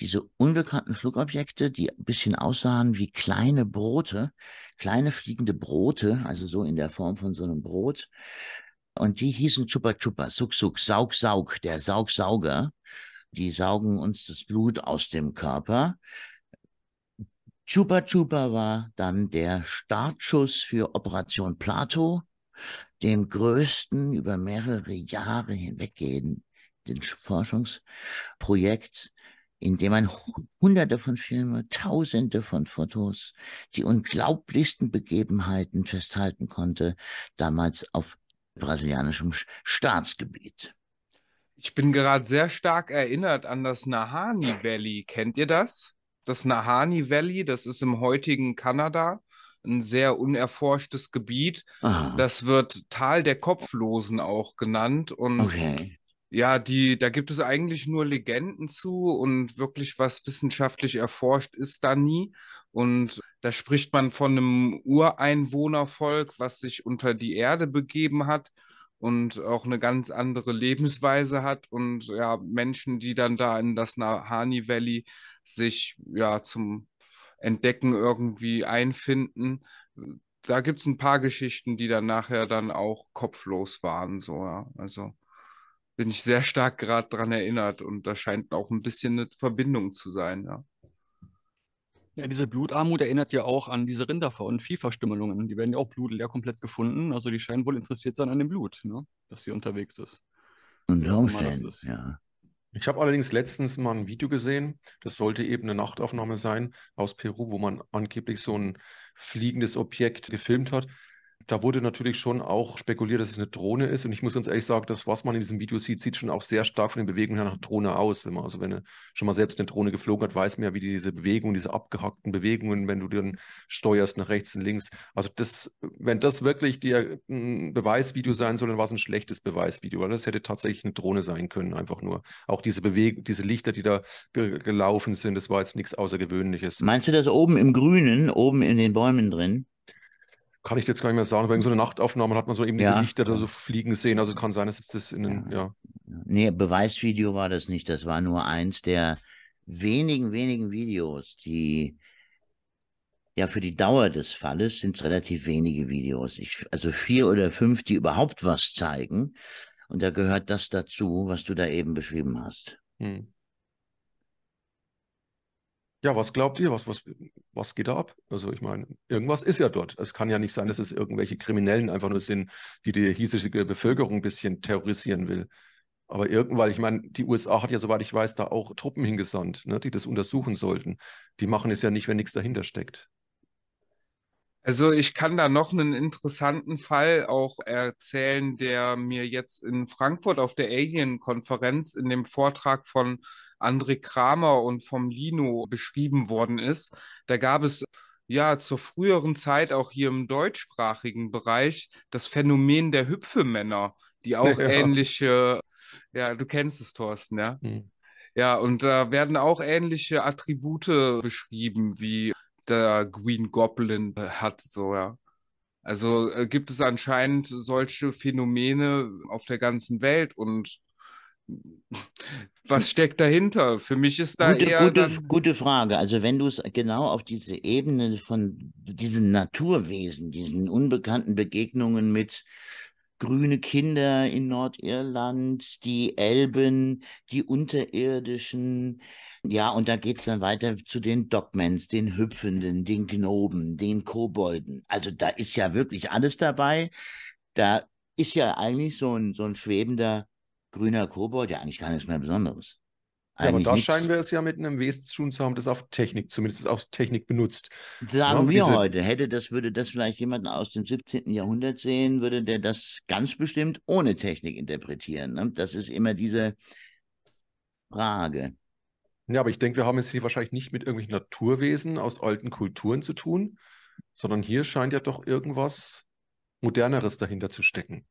diese unbekannten Flugobjekte, die ein bisschen aussahen wie kleine Brote, kleine fliegende Brote, also so in der Form von so einem Brot, und die hießen Chupa Chupa, Suk Suk, Saug Saug, der Saugsauger. Die saugen uns das Blut aus dem Körper. Chupa Chupa war dann der Startschuss für Operation Plato, dem größten über mehrere Jahre hinweggehenden Forschungsprojekt, in dem man hunderte von Filmen, tausende von Fotos, die unglaublichsten Begebenheiten festhalten konnte, damals auf brasilianischem Staatsgebiet. Ich bin gerade sehr stark erinnert an das Nahani Valley. Kennt ihr das? Das Nahani Valley, das ist im heutigen Kanada ein sehr unerforschtes Gebiet. Aha. Das wird Tal der Kopflosen auch genannt. Und okay. ja, die, da gibt es eigentlich nur Legenden zu und wirklich was wissenschaftlich erforscht ist da nie. Und da spricht man von einem Ureinwohnervolk, was sich unter die Erde begeben hat und auch eine ganz andere Lebensweise hat. Und ja, Menschen, die dann da in das Nahani Valley sich ja zum Entdecken irgendwie einfinden. Da gibt es ein paar Geschichten, die dann nachher dann auch kopflos waren. So, ja. Also bin ich sehr stark gerade dran erinnert und da scheint auch ein bisschen eine Verbindung zu sein, ja. Ja, diese Blutarmut erinnert ja auch an diese Rinder- und Viehverstümmelungen. Die werden ja auch blutleer komplett gefunden. Also die scheinen wohl interessiert sein an dem Blut, ne? dass sie unterwegs ist. Unter Ja, Umständen, das ist- ja. Ich habe allerdings letztens mal ein Video gesehen, das sollte eben eine Nachtaufnahme sein aus Peru, wo man angeblich so ein fliegendes Objekt gefilmt hat. Da wurde natürlich schon auch spekuliert, dass es eine Drohne ist. Und ich muss ganz ehrlich sagen, das, was man in diesem Video sieht, sieht schon auch sehr stark von den Bewegungen her nach Drohne aus. Wenn man, also wenn schon mal selbst eine Drohne geflogen hat, weiß man ja, wie diese Bewegungen, diese abgehackten Bewegungen, wenn du dann steuerst nach rechts und links. Also das, wenn das wirklich dir ein Beweisvideo sein soll, dann war es ein schlechtes Beweisvideo, weil das hätte tatsächlich eine Drohne sein können, einfach nur. Auch diese Bewegung, diese Lichter, die da ge gelaufen sind, das war jetzt nichts Außergewöhnliches. Meinst du das oben im Grünen, oben in den Bäumen drin? Kann ich jetzt gar nicht mehr sagen, weil in so einer Nachtaufnahme hat man so eben diese Ja. Lichter da so fliegen sehen. Also kann sein, dass es das in den, ja. Nee, Beweisvideo war das nicht. Das war nur eins der wenigen, wenigen Videos, die ja für die Dauer des Falles sind es relativ wenige Videos. Ich, also vier oder fünf, die überhaupt was zeigen. Und da gehört das dazu, was du da eben beschrieben hast. Hm. Ja, was glaubt ihr? Was, was, was geht da ab? Also ich meine, irgendwas ist ja dort. Es kann ja nicht sein, dass es irgendwelche Kriminellen einfach nur sind, die die hiesige Bevölkerung ein bisschen terrorisieren will. Aber irgendwann, ich meine, die USA hat ja, soweit ich weiß, da auch Truppen hingesandt, ne, die das untersuchen sollten. Die machen es ja nicht, wenn nichts dahinter steckt. Also ich kann da noch einen interessanten Fall auch erzählen, der mir jetzt in Frankfurt auf der Alien-Konferenz in dem Vortrag von André Kramer und vom Lino beschrieben worden ist. Da gab es ja zur früheren Zeit auch hier im deutschsprachigen Bereich das Phänomen der Hüpfemänner, die [laughs] auch Ja. ähnliche, ja, du kennst es, Thorsten, ja? Hm. Ja, und da werden auch ähnliche Attribute beschrieben, wie der Green Goblin hat, so, ja. Also äh, gibt es anscheinend solche Phänomene auf der ganzen Welt und [laughs] was steckt dahinter? Für mich ist da Gute, eher gute, gute Frage. Also wenn du es genau auf diese Ebene von diesen Naturwesen, diesen unbekannten Begegnungen mit grüne Kinder in Nordirland, die Elben, die Unterirdischen, ja, und da geht's dann weiter zu den Dogmans, den Hüpfenden, den Gnoben, den Kobolden. Also da ist ja wirklich alles dabei. Da ist ja eigentlich so ein, so ein schwebender grüner Kobold ja eigentlich gar nichts mehr Besonderes. Ja, aber da nichts. scheinen wir es ja mit einem Wesen zu tun zu haben, das auf Technik, zumindest auf Technik benutzt. Sagen Ja, aber wir diese- heute, hätte das, würde das vielleicht jemand aus dem 17. Jahrhundert sehen, würde der das ganz bestimmt ohne Technik interpretieren. Ne? Das ist immer diese Frage. Ja, aber ich denke, wir haben es hier wahrscheinlich nicht mit irgendwelchen Naturwesen aus alten Kulturen zu tun, sondern hier scheint ja doch irgendwas Moderneres dahinter zu stecken.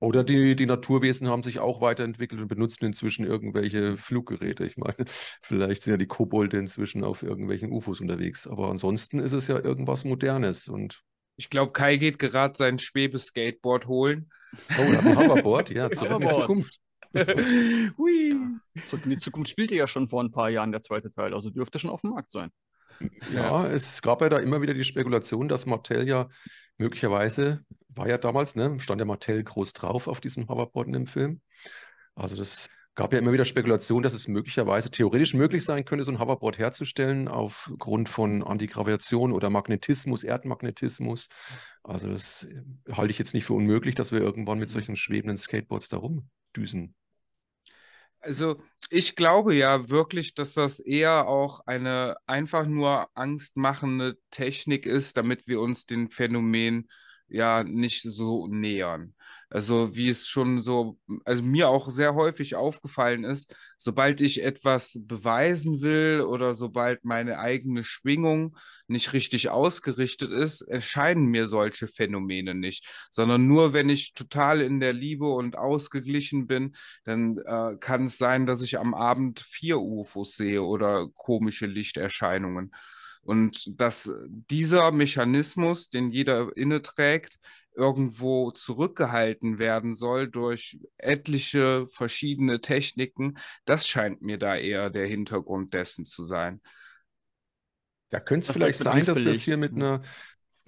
Oder die, die Naturwesen haben sich auch weiterentwickelt und benutzen inzwischen irgendwelche Fluggeräte. Ich meine, [laughs] vielleicht sind ja die Kobolde inzwischen auf irgendwelchen UFOs unterwegs. Aber ansonsten ist es ja irgendwas Modernes. Und ich glaube, Kai geht gerade sein Schwebeskateboard holen. oh, ein Hoverboard, ja, [laughs] zurück in die. Zukunft. [laughs] Hui. Zurück in die Zukunft spielte ja schon vor ein paar Jahren der zweite Teil, also dürfte schon auf dem Markt sein. Ja, es gab ja da immer wieder die Spekulation, dass Mattel ja möglicherweise, war ja damals, ne, stand ja Mattel groß drauf auf diesem Hoverboard in dem Film. Also das gab ja immer wieder Spekulation, dass es möglicherweise theoretisch möglich sein könnte, so ein Hoverboard herzustellen aufgrund von Antigravitation oder Magnetismus, Erdmagnetismus. Also das halte ich jetzt nicht für unmöglich, dass wir irgendwann mit solchen schwebenden Skateboards da rumdüsen. Also ich glaube ja wirklich, dass das eher auch eine einfach nur angstmachende Technik ist, damit wir uns den Phänomen ja nicht so nähern. Also wie es schon so, also mir auch sehr häufig aufgefallen ist, sobald ich etwas beweisen will oder sobald meine eigene Schwingung nicht richtig ausgerichtet ist, erscheinen mir solche Phänomene nicht, sondern nur wenn ich total in der Liebe und ausgeglichen bin, dann äh, kann es sein, dass ich am Abend vier UFOs sehe oder komische Lichterscheinungen. Und dass dieser Mechanismus, den jeder inne trägt, irgendwo zurückgehalten werden soll durch etliche verschiedene Techniken, das scheint mir da eher der Hintergrund dessen zu sein. Ja, könnte es vielleicht sein, dass wir es hier mit einer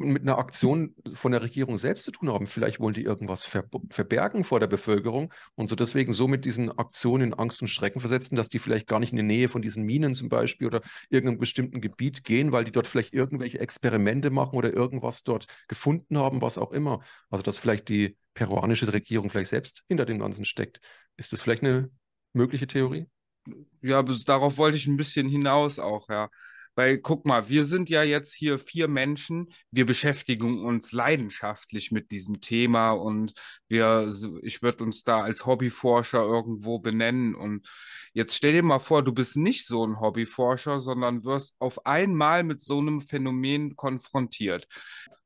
mit einer Aktion von der Regierung selbst zu tun haben. Vielleicht wollen die irgendwas ver verbergen vor der Bevölkerung und so deswegen so mit diesen Aktionen in Angst und Schrecken versetzen, dass die vielleicht gar nicht in die Nähe von diesen Minen zum Beispiel oder irgendeinem bestimmten Gebiet gehen, weil die dort vielleicht irgendwelche Experimente machen oder irgendwas dort gefunden haben, was auch immer. Also dass vielleicht die peruanische Regierung vielleicht selbst hinter dem Ganzen steckt. Ist das vielleicht eine mögliche Theorie? Ja, darauf wollte ich ein bisschen hinaus auch, ja. Weil guck mal, wir sind ja jetzt hier vier Menschen, wir beschäftigen uns leidenschaftlich mit diesem Thema und wir, ich würde uns da als Hobbyforscher irgendwo benennen. Und jetzt stell dir mal vor, du bist nicht so ein Hobbyforscher, sondern wirst auf einmal mit so einem Phänomen konfrontiert.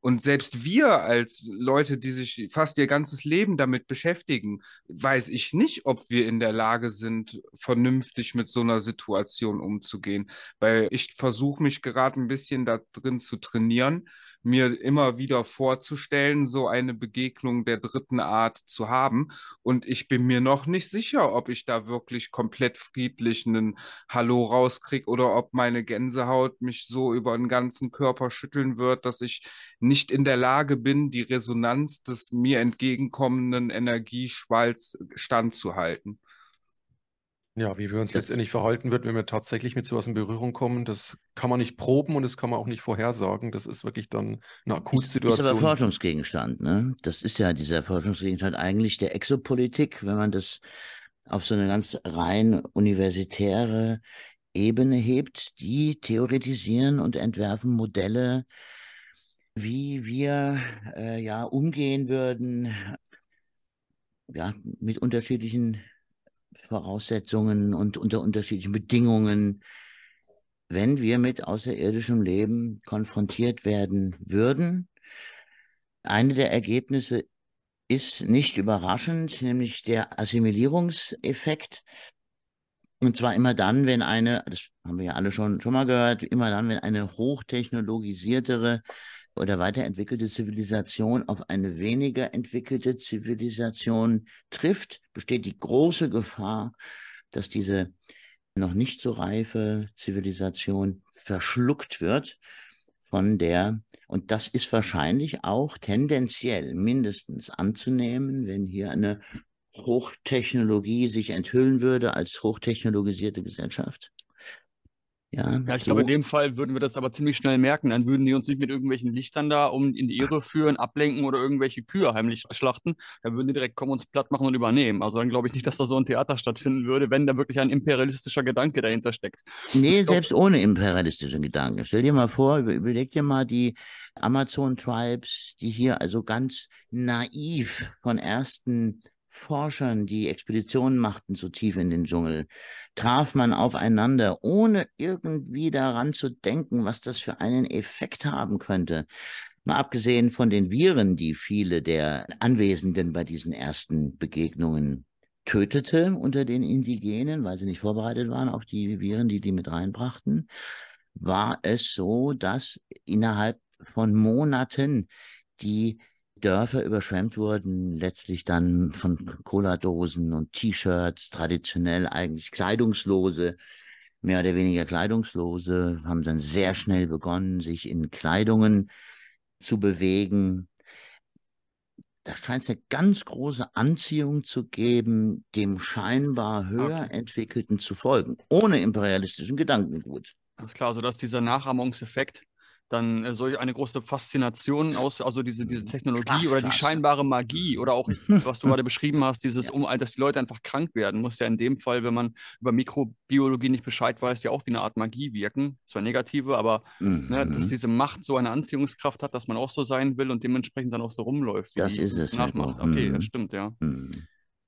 Und selbst wir als Leute, die sich fast ihr ganzes Leben damit beschäftigen, weiß ich nicht, ob wir in der Lage sind, vernünftig mit so einer Situation umzugehen. Weil ich versuche mich gerade ein bisschen da drin zu trainieren, mir immer wieder vorzustellen, so eine Begegnung der dritten Art zu haben. Und ich bin mir noch nicht sicher, ob ich da wirklich komplett friedlich einen Hallo rauskriege oder ob meine Gänsehaut mich so über den ganzen Körper schütteln wird, dass ich nicht in der Lage bin, die Resonanz des mir entgegenkommenden Energieschwalls standzuhalten. Ja, wie wir uns letztendlich verhalten wird, wenn wir tatsächlich mit sowas in Berührung kommen, das kann man nicht proben und das kann man auch nicht vorhersagen. Das ist wirklich dann eine Akutsituation. Das ist aber Forschungsgegenstand, ne? Das ist ja dieser Forschungsgegenstand eigentlich der Exopolitik, wenn man das auf so eine ganz rein universitäre Ebene hebt, die theoretisieren und entwerfen Modelle, wie wir äh, ja umgehen würden, ja, mit unterschiedlichen Voraussetzungen und unter unterschiedlichen Bedingungen, wenn wir mit außerirdischem Leben konfrontiert werden würden. Eine der Ergebnisse ist nicht überraschend, nämlich der Assimilierungseffekt. Und zwar immer dann, wenn eine, das haben wir ja alle schon, schon mal gehört, immer dann, wenn eine hochtechnologisiertere oder weiterentwickelte Zivilisation auf eine weniger entwickelte Zivilisation trifft, besteht die große Gefahr, dass diese noch nicht so reife Zivilisation verschluckt wird von der, und das ist wahrscheinlich auch tendenziell mindestens anzunehmen, wenn hier eine Hochtechnologie sich enthüllen würde als hochtechnologisierte Gesellschaft, ja, ja ich so. glaube, in dem Fall würden wir das aber ziemlich schnell merken. Dann würden die uns nicht mit irgendwelchen Lichtern da um in die Irre führen, ablenken oder irgendwelche Kühe heimlich schlachten. Dann würden die direkt kommen, uns platt machen und übernehmen. Also dann glaube ich nicht, dass da so ein Theater stattfinden würde, wenn da wirklich ein imperialistischer Gedanke dahinter steckt. Nee, glaub, selbst ohne imperialistische Gedanken. Stell dir mal vor, überleg dir mal die Amazon-Tribes, die hier also ganz naiv von ersten Forschern, die Expeditionen machten so tief in den Dschungel, traf man aufeinander, ohne irgendwie daran zu denken, was das für einen Effekt haben könnte. Mal abgesehen von den Viren, die viele der Anwesenden bei diesen ersten Begegnungen tötete unter den Indigenen, weil sie nicht vorbereitet waren auf die Viren, die die mit reinbrachten, war es so, dass innerhalb von Monaten die Dörfer überschwemmt wurden, letztlich dann von Cola-Dosen und T-Shirts, traditionell eigentlich kleidungslose, mehr oder weniger kleidungslose, haben dann sehr schnell begonnen, sich in Kleidungen zu bewegen. Da scheint es eine ganz große Anziehung zu geben, dem scheinbar höher okay. entwickelten zu folgen, ohne imperialistischen Gedankengut. Das ist klar, also dass dieser Nachahmungseffekt dann äh, solch eine große Faszination [laughs] aus, also diese, diese Technologie Kraft, oder die scheinbare Magie oder auch, [laughs] was du gerade beschrieben hast, dieses, ja. um, dass die Leute einfach krank werden, muss ja in dem Fall, wenn man über Mikrobiologie nicht Bescheid weiß, ja auch wie eine Art Magie wirken. Zwar negative, aber mhm. ne, dass mhm. diese Macht so eine Anziehungskraft hat, dass man auch so sein will und dementsprechend dann auch so rumläuft. Das ist es. Nachmacht. Okay, das mhm. stimmt, ja. Mhm.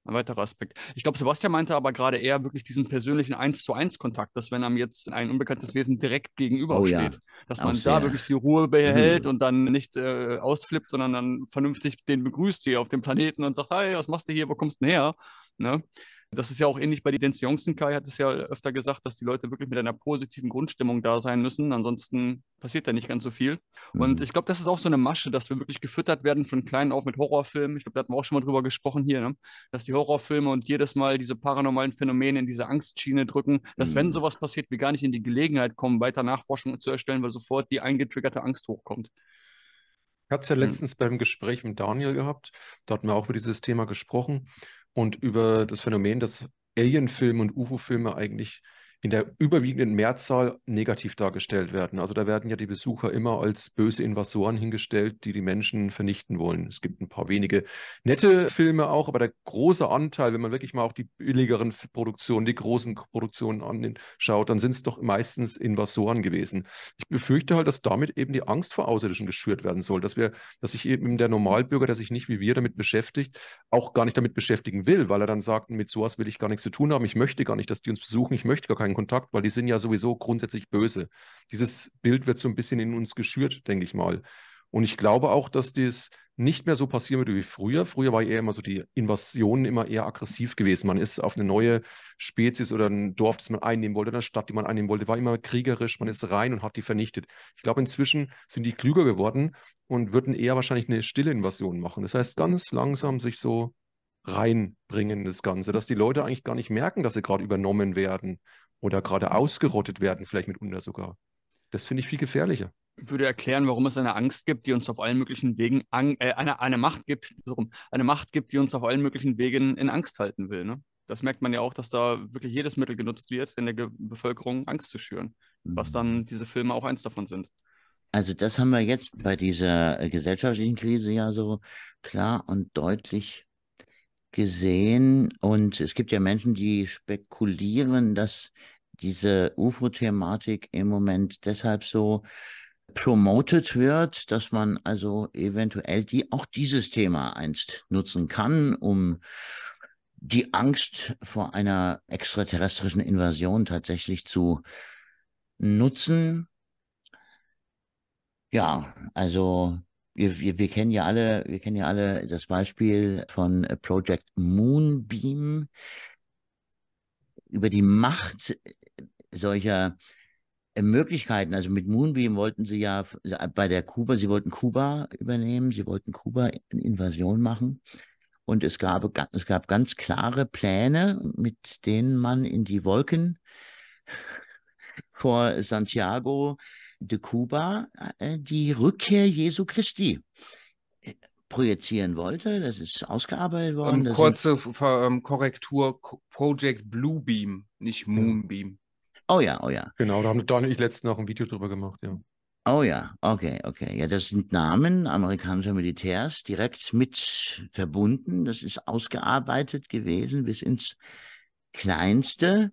Ein weiterer Aspekt. Ich glaube, Sebastian meinte aber gerade eher wirklich diesen persönlichen Eins zu eins Kontakt, dass wenn einem jetzt ein unbekanntes Wesen direkt gegenüber oh, steht, ja. dass man Auch da sehr. wirklich die Ruhe behält mhm. und dann nicht äh, ausflippt, sondern dann vernünftig den begrüßt hier auf dem Planeten und sagt, hey, was machst du hier, wo kommst du her? Ne? Das ist ja auch ähnlich bei die Dens Kai hat es ja öfter gesagt, dass die Leute wirklich mit einer positiven Grundstimmung da sein müssen. Ansonsten passiert da nicht ganz so viel. Mhm. Und ich glaube, das ist auch so eine Masche, dass wir wirklich gefüttert werden von klein auf mit Horrorfilmen. Ich glaube, da hatten wir auch schon mal drüber gesprochen hier, ne? dass die Horrorfilme und jedes Mal diese paranormalen Phänomene in diese Angstschiene drücken, dass mhm. wenn sowas passiert, wir gar nicht in die Gelegenheit kommen, weiter Nachforschungen zu erstellen, weil sofort die eingetriggerte Angst hochkommt. Ich hatte es ja hm. letztens hm. beim Gespräch mit Daniel gehabt. Da hatten wir auch über dieses Thema gesprochen und über das Phänomen, dass Alien-Filme und UFO-Filme eigentlich in der überwiegenden Mehrzahl negativ dargestellt werden. Also da werden ja die Besucher immer als böse Invasoren hingestellt, die die Menschen vernichten wollen. Es gibt ein paar wenige nette Filme auch, aber der große Anteil, wenn man wirklich mal auch die billigeren Produktionen, die großen Produktionen anschaut, dann sind es doch meistens Invasoren gewesen. Ich befürchte halt, dass damit eben die Angst vor Außerirdischen geschürt werden soll, dass wir, dass sich eben der Normalbürger, der sich nicht wie wir damit beschäftigt, auch gar nicht damit beschäftigen will, weil er dann sagt, mit sowas will ich gar nichts zu tun haben, ich möchte gar nicht, dass die uns besuchen, ich möchte gar keinen Kontakt, weil die sind ja sowieso grundsätzlich böse. Dieses Bild wird so ein bisschen in uns geschürt, denke ich mal. Und ich glaube auch, dass das nicht mehr so passieren würde wie früher. Früher war eher immer so die Invasion immer eher aggressiv gewesen. Man ist auf eine neue Spezies oder ein Dorf, das man einnehmen wollte, eine Stadt, die man einnehmen wollte, war immer kriegerisch. Man ist rein und hat die vernichtet. Ich glaube, inzwischen sind die klüger geworden und würden eher wahrscheinlich eine stille Invasion machen. Das heißt, ganz langsam sich so reinbringen, das Ganze, dass die Leute eigentlich gar nicht merken, dass sie gerade übernommen werden oder gerade ausgerottet werden, vielleicht mitunter sogar. Das finde ich viel gefährlicher. Ich würde erklären, warum es eine Angst gibt, die uns auf allen möglichen Wegen, äh, eine, eine Macht gibt, eine Macht gibt, die uns auf allen möglichen Wegen in Angst halten will. Ne? Das merkt man ja auch, dass da wirklich jedes Mittel genutzt wird, in der Ge Bevölkerung Angst zu schüren, mhm. was dann mhm. diese Filme auch eins davon sind. Also das haben wir jetzt bei dieser äh, gesellschaftlichen Krise ja so klar und deutlich gesehen und es gibt ja Menschen, die spekulieren, dass diese UFO-Thematik im Moment deshalb so promoted wird, dass man also eventuell die auch dieses Thema einst nutzen kann, um die Angst vor einer extraterrestrischen Invasion tatsächlich zu nutzen. Ja, also wir, wir, wir kennen ja alle, wir kennen ja alle das Beispiel von Project Moonbeam über die Macht solcher äh, Möglichkeiten. Also mit Moonbeam wollten sie ja bei der Kuba, sie wollten Kuba übernehmen, sie wollten Kuba in Invasion machen. Und es gab, es gab ganz klare Pläne, mit denen man in die Wolken [laughs] vor Santiago de Cuba äh, die Rückkehr Jesu Christi äh, projizieren wollte. Das ist ausgearbeitet worden. Um, kurze sind... Ähm, Korrektur: Project Bluebeam, nicht Moonbeam. Oh ja, oh ja. Genau, da haben Daniel ich letztens noch ein Video drüber gemacht, ja. Oh ja, okay, okay. Ja, das sind Namen amerikanischer Militärs direkt mit verbunden. Das ist ausgearbeitet gewesen bis ins Kleinste.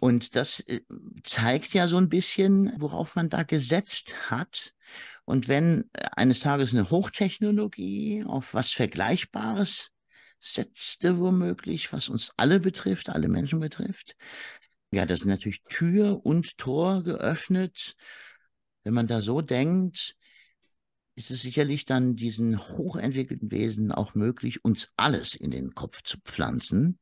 Und das äh, zeigt ja so ein bisschen, worauf man da gesetzt hat. Und wenn eines Tages eine Hochtechnologie auf was Vergleichbares setzte, womöglich, was uns alle betrifft, alle Menschen betrifft, ja, das ist natürlich Tür und Tor geöffnet. Wenn man da so denkt, ist es sicherlich dann diesen hochentwickelten Wesen auch möglich, uns alles in den Kopf zu pflanzen.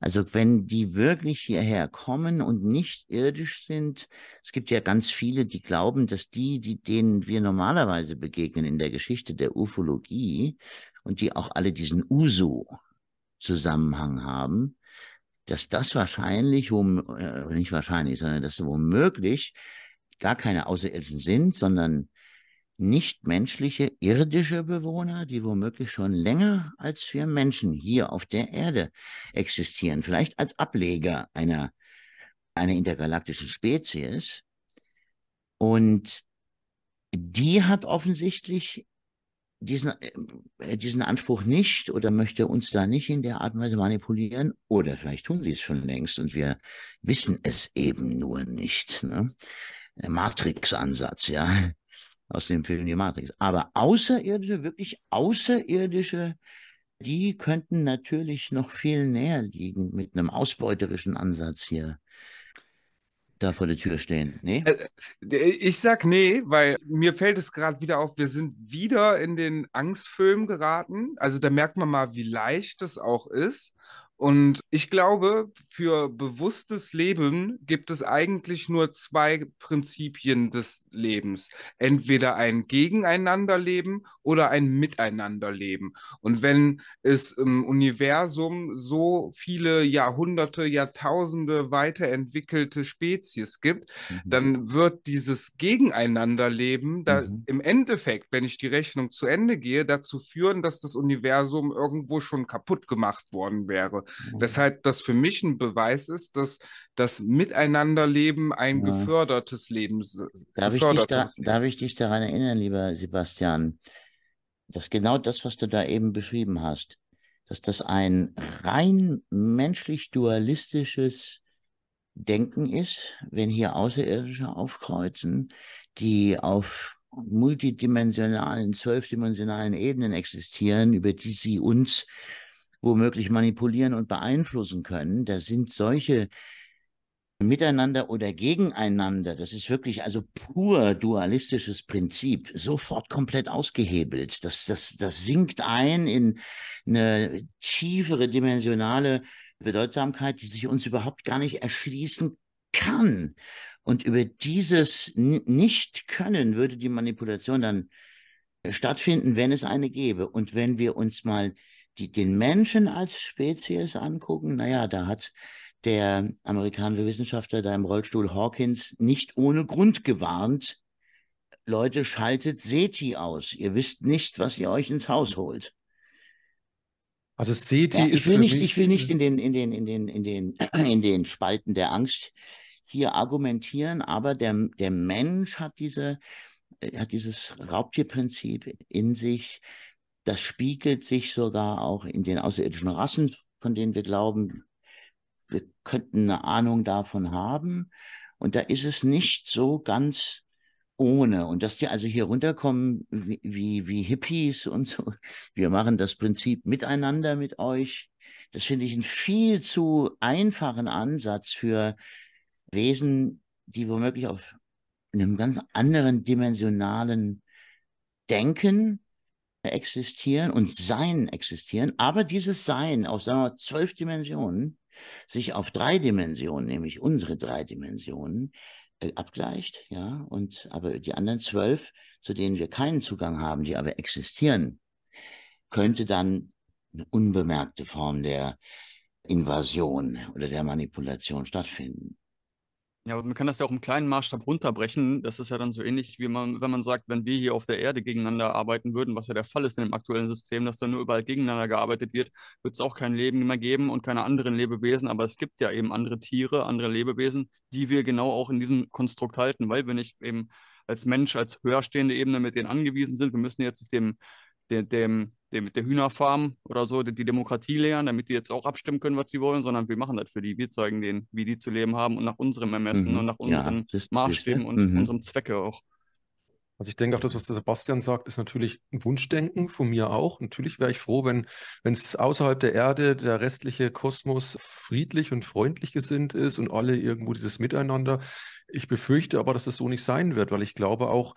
Also wenn die wirklich hierher kommen und nicht irdisch sind, es gibt ja ganz viele, die glauben, dass die, die denen wir normalerweise begegnen in der Geschichte der Ufologie und die auch alle diesen Uso-Zusammenhang haben, dass das wahrscheinlich, wo, äh, nicht wahrscheinlich, sondern dass womöglich gar keine Außerirdischen sind, sondern nichtmenschliche irdische Bewohner, die womöglich schon länger als wir Menschen hier auf der Erde existieren, vielleicht als Ableger einer, einer intergalaktischen Spezies. Und die hat offensichtlich diesen, äh, diesen Anspruch nicht oder möchte uns da nicht in der Art und Weise manipulieren. Oder vielleicht tun sie es schon längst und wir wissen es eben nur nicht. Ne? Matrix-Ansatz, ja aus dem Film Die Matrix. Aber Außerirdische, wirklich Außerirdische, die könnten natürlich noch viel näher liegen mit einem ausbeuterischen Ansatz hier da vor der Tür stehen. Nee? Äh, ich sag nee, weil mir fällt es gerade wieder auf, wir sind wieder in den Angstfilm geraten. Also da merkt man mal, wie leicht das auch ist. Und ich glaube, für bewusstes Leben gibt es eigentlich nur zwei Prinzipien des Lebens. Entweder ein Gegeneinanderleben oder ein Miteinanderleben. Und wenn es im Universum so viele Jahrhunderte, Jahrtausende weiterentwickelte Spezies gibt, mhm. dann wird dieses Gegeneinanderleben da mhm. im Endeffekt, wenn ich die Rechnung zu Ende gehe, dazu führen, dass das Universum irgendwo schon kaputt gemacht worden wäre. Mhm. Weshalb das für mich ein Beweis ist, dass das Miteinanderleben ein ja. gefördertes Leben ist. Darf, da, darf ich dich daran erinnern, lieber Sebastian, dass genau das, was du da eben beschrieben hast, dass das ein rein menschlich dualistisches Denken ist, wenn hier Außerirdische aufkreuzen, die auf multidimensionalen, zwölfdimensionalen Ebenen existieren, über die sie uns womöglich manipulieren und beeinflussen können. Da sind solche miteinander oder gegeneinander, das ist wirklich also pur dualistisches Prinzip, sofort komplett ausgehebelt. Das, das, das sinkt ein in eine tiefere dimensionale Bedeutsamkeit, die sich uns überhaupt gar nicht erschließen kann. Und über dieses Nicht-Können würde die Manipulation dann stattfinden, wenn es eine gäbe. Und wenn wir uns mal die, den Menschen als Spezies angucken, naja, da hat der amerikanische Wissenschaftler da im Rollstuhl Hawkins nicht ohne Grund gewarnt, Leute, schaltet SETI aus. Ihr wisst nicht, was ihr euch ins Haus holt. Also SETI ja, ich will nicht, ich will nicht in den, in den, in den, in den, [clears throat] in den Spalten der Angst hier argumentieren, aber der, der Mensch hat diese, hat dieses Raubtierprinzip in sich, das spiegelt sich sogar auch in den außerirdischen Rassen, von denen wir glauben, wir könnten eine Ahnung davon haben. Und da ist es nicht so ganz ohne. Und dass die also hier runterkommen wie, wie, wie Hippies und so, wir machen das Prinzip miteinander mit euch, das finde ich einen viel zu einfachen Ansatz für Wesen, die womöglich auf einem ganz anderen dimensionalen Denken existieren und Sein existieren, aber dieses Sein aus sagen wir, zwölf Dimensionen sich auf drei Dimensionen, nämlich unsere drei Dimensionen, äh, abgleicht, ja, und aber die anderen zwölf, zu denen wir keinen Zugang haben, die aber existieren, könnte dann eine unbemerkte Form der Invasion oder der Manipulation stattfinden. Ja, aber man kann das ja auch im kleinen Maßstab runterbrechen. Das ist ja dann so ähnlich, wie man, wenn man sagt, wenn wir hier auf der Erde gegeneinander arbeiten würden, was ja der Fall ist in dem aktuellen System, dass da nur überall gegeneinander gearbeitet wird, wird es auch kein Leben mehr geben und keine anderen Lebewesen. Aber es gibt ja eben andere Tiere, andere Lebewesen, die wir genau auch in diesem Konstrukt halten, weil wir nicht eben als Mensch, als höherstehende Ebene mit denen angewiesen sind. Wir müssen jetzt dem dem, dem, dem, der Hühnerfarm oder so die, die Demokratie lehren, damit die jetzt auch abstimmen können, was sie wollen, sondern wir machen das für die. Wir zeigen denen, wie die zu leben haben und nach unserem Ermessen mhm. und nach unseren ja, das, Maßstäben das, und mhm. unserem Zwecke auch. Also ich denke auch, das, was der Sebastian sagt, ist natürlich ein Wunschdenken von mir auch. Natürlich wäre ich froh, wenn wenn es außerhalb der Erde der restliche Kosmos friedlich und freundlich gesinnt ist und alle irgendwo dieses Miteinander. Ich befürchte aber, dass das so nicht sein wird, weil ich glaube auch,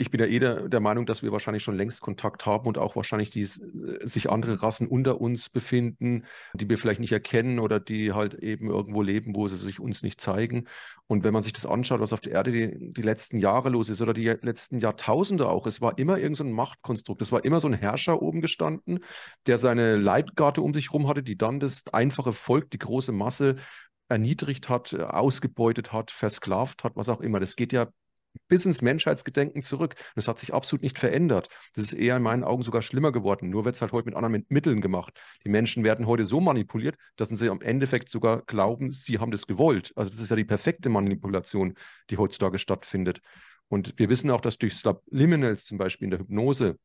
ich bin ja eh der, der, Meinung, dass wir wahrscheinlich schon längst Kontakt haben und auch wahrscheinlich die, äh, sich andere Rassen unter uns befinden, die wir vielleicht nicht erkennen oder die halt eben irgendwo leben, wo sie sich uns nicht zeigen. Und wenn man sich das anschaut, was auf der Erde die, die letzten Jahre los ist oder die letzten Jahrtausende auch, es war immer irgendein so Machtkonstrukt. Es war immer so ein Herrscher oben gestanden, der seine Leibgarde um sich herum hatte, die dann das einfache Volk, die große Masse erniedrigt hat, ausgebeutet hat, versklavt hat, was auch immer. Das geht ja bis ins Menschheitsgedenken zurück. Das hat sich absolut nicht verändert. Das ist eher in meinen Augen sogar schlimmer geworden. Nur wird es halt heute mit anderen Mitteln gemacht. Die Menschen werden heute so manipuliert, dass sie am Endeffekt sogar glauben, sie haben das gewollt. Also das ist ja die perfekte Manipulation, die heutzutage stattfindet. Und wir wissen auch, dass durch Subliminals zum Beispiel in der Hypnose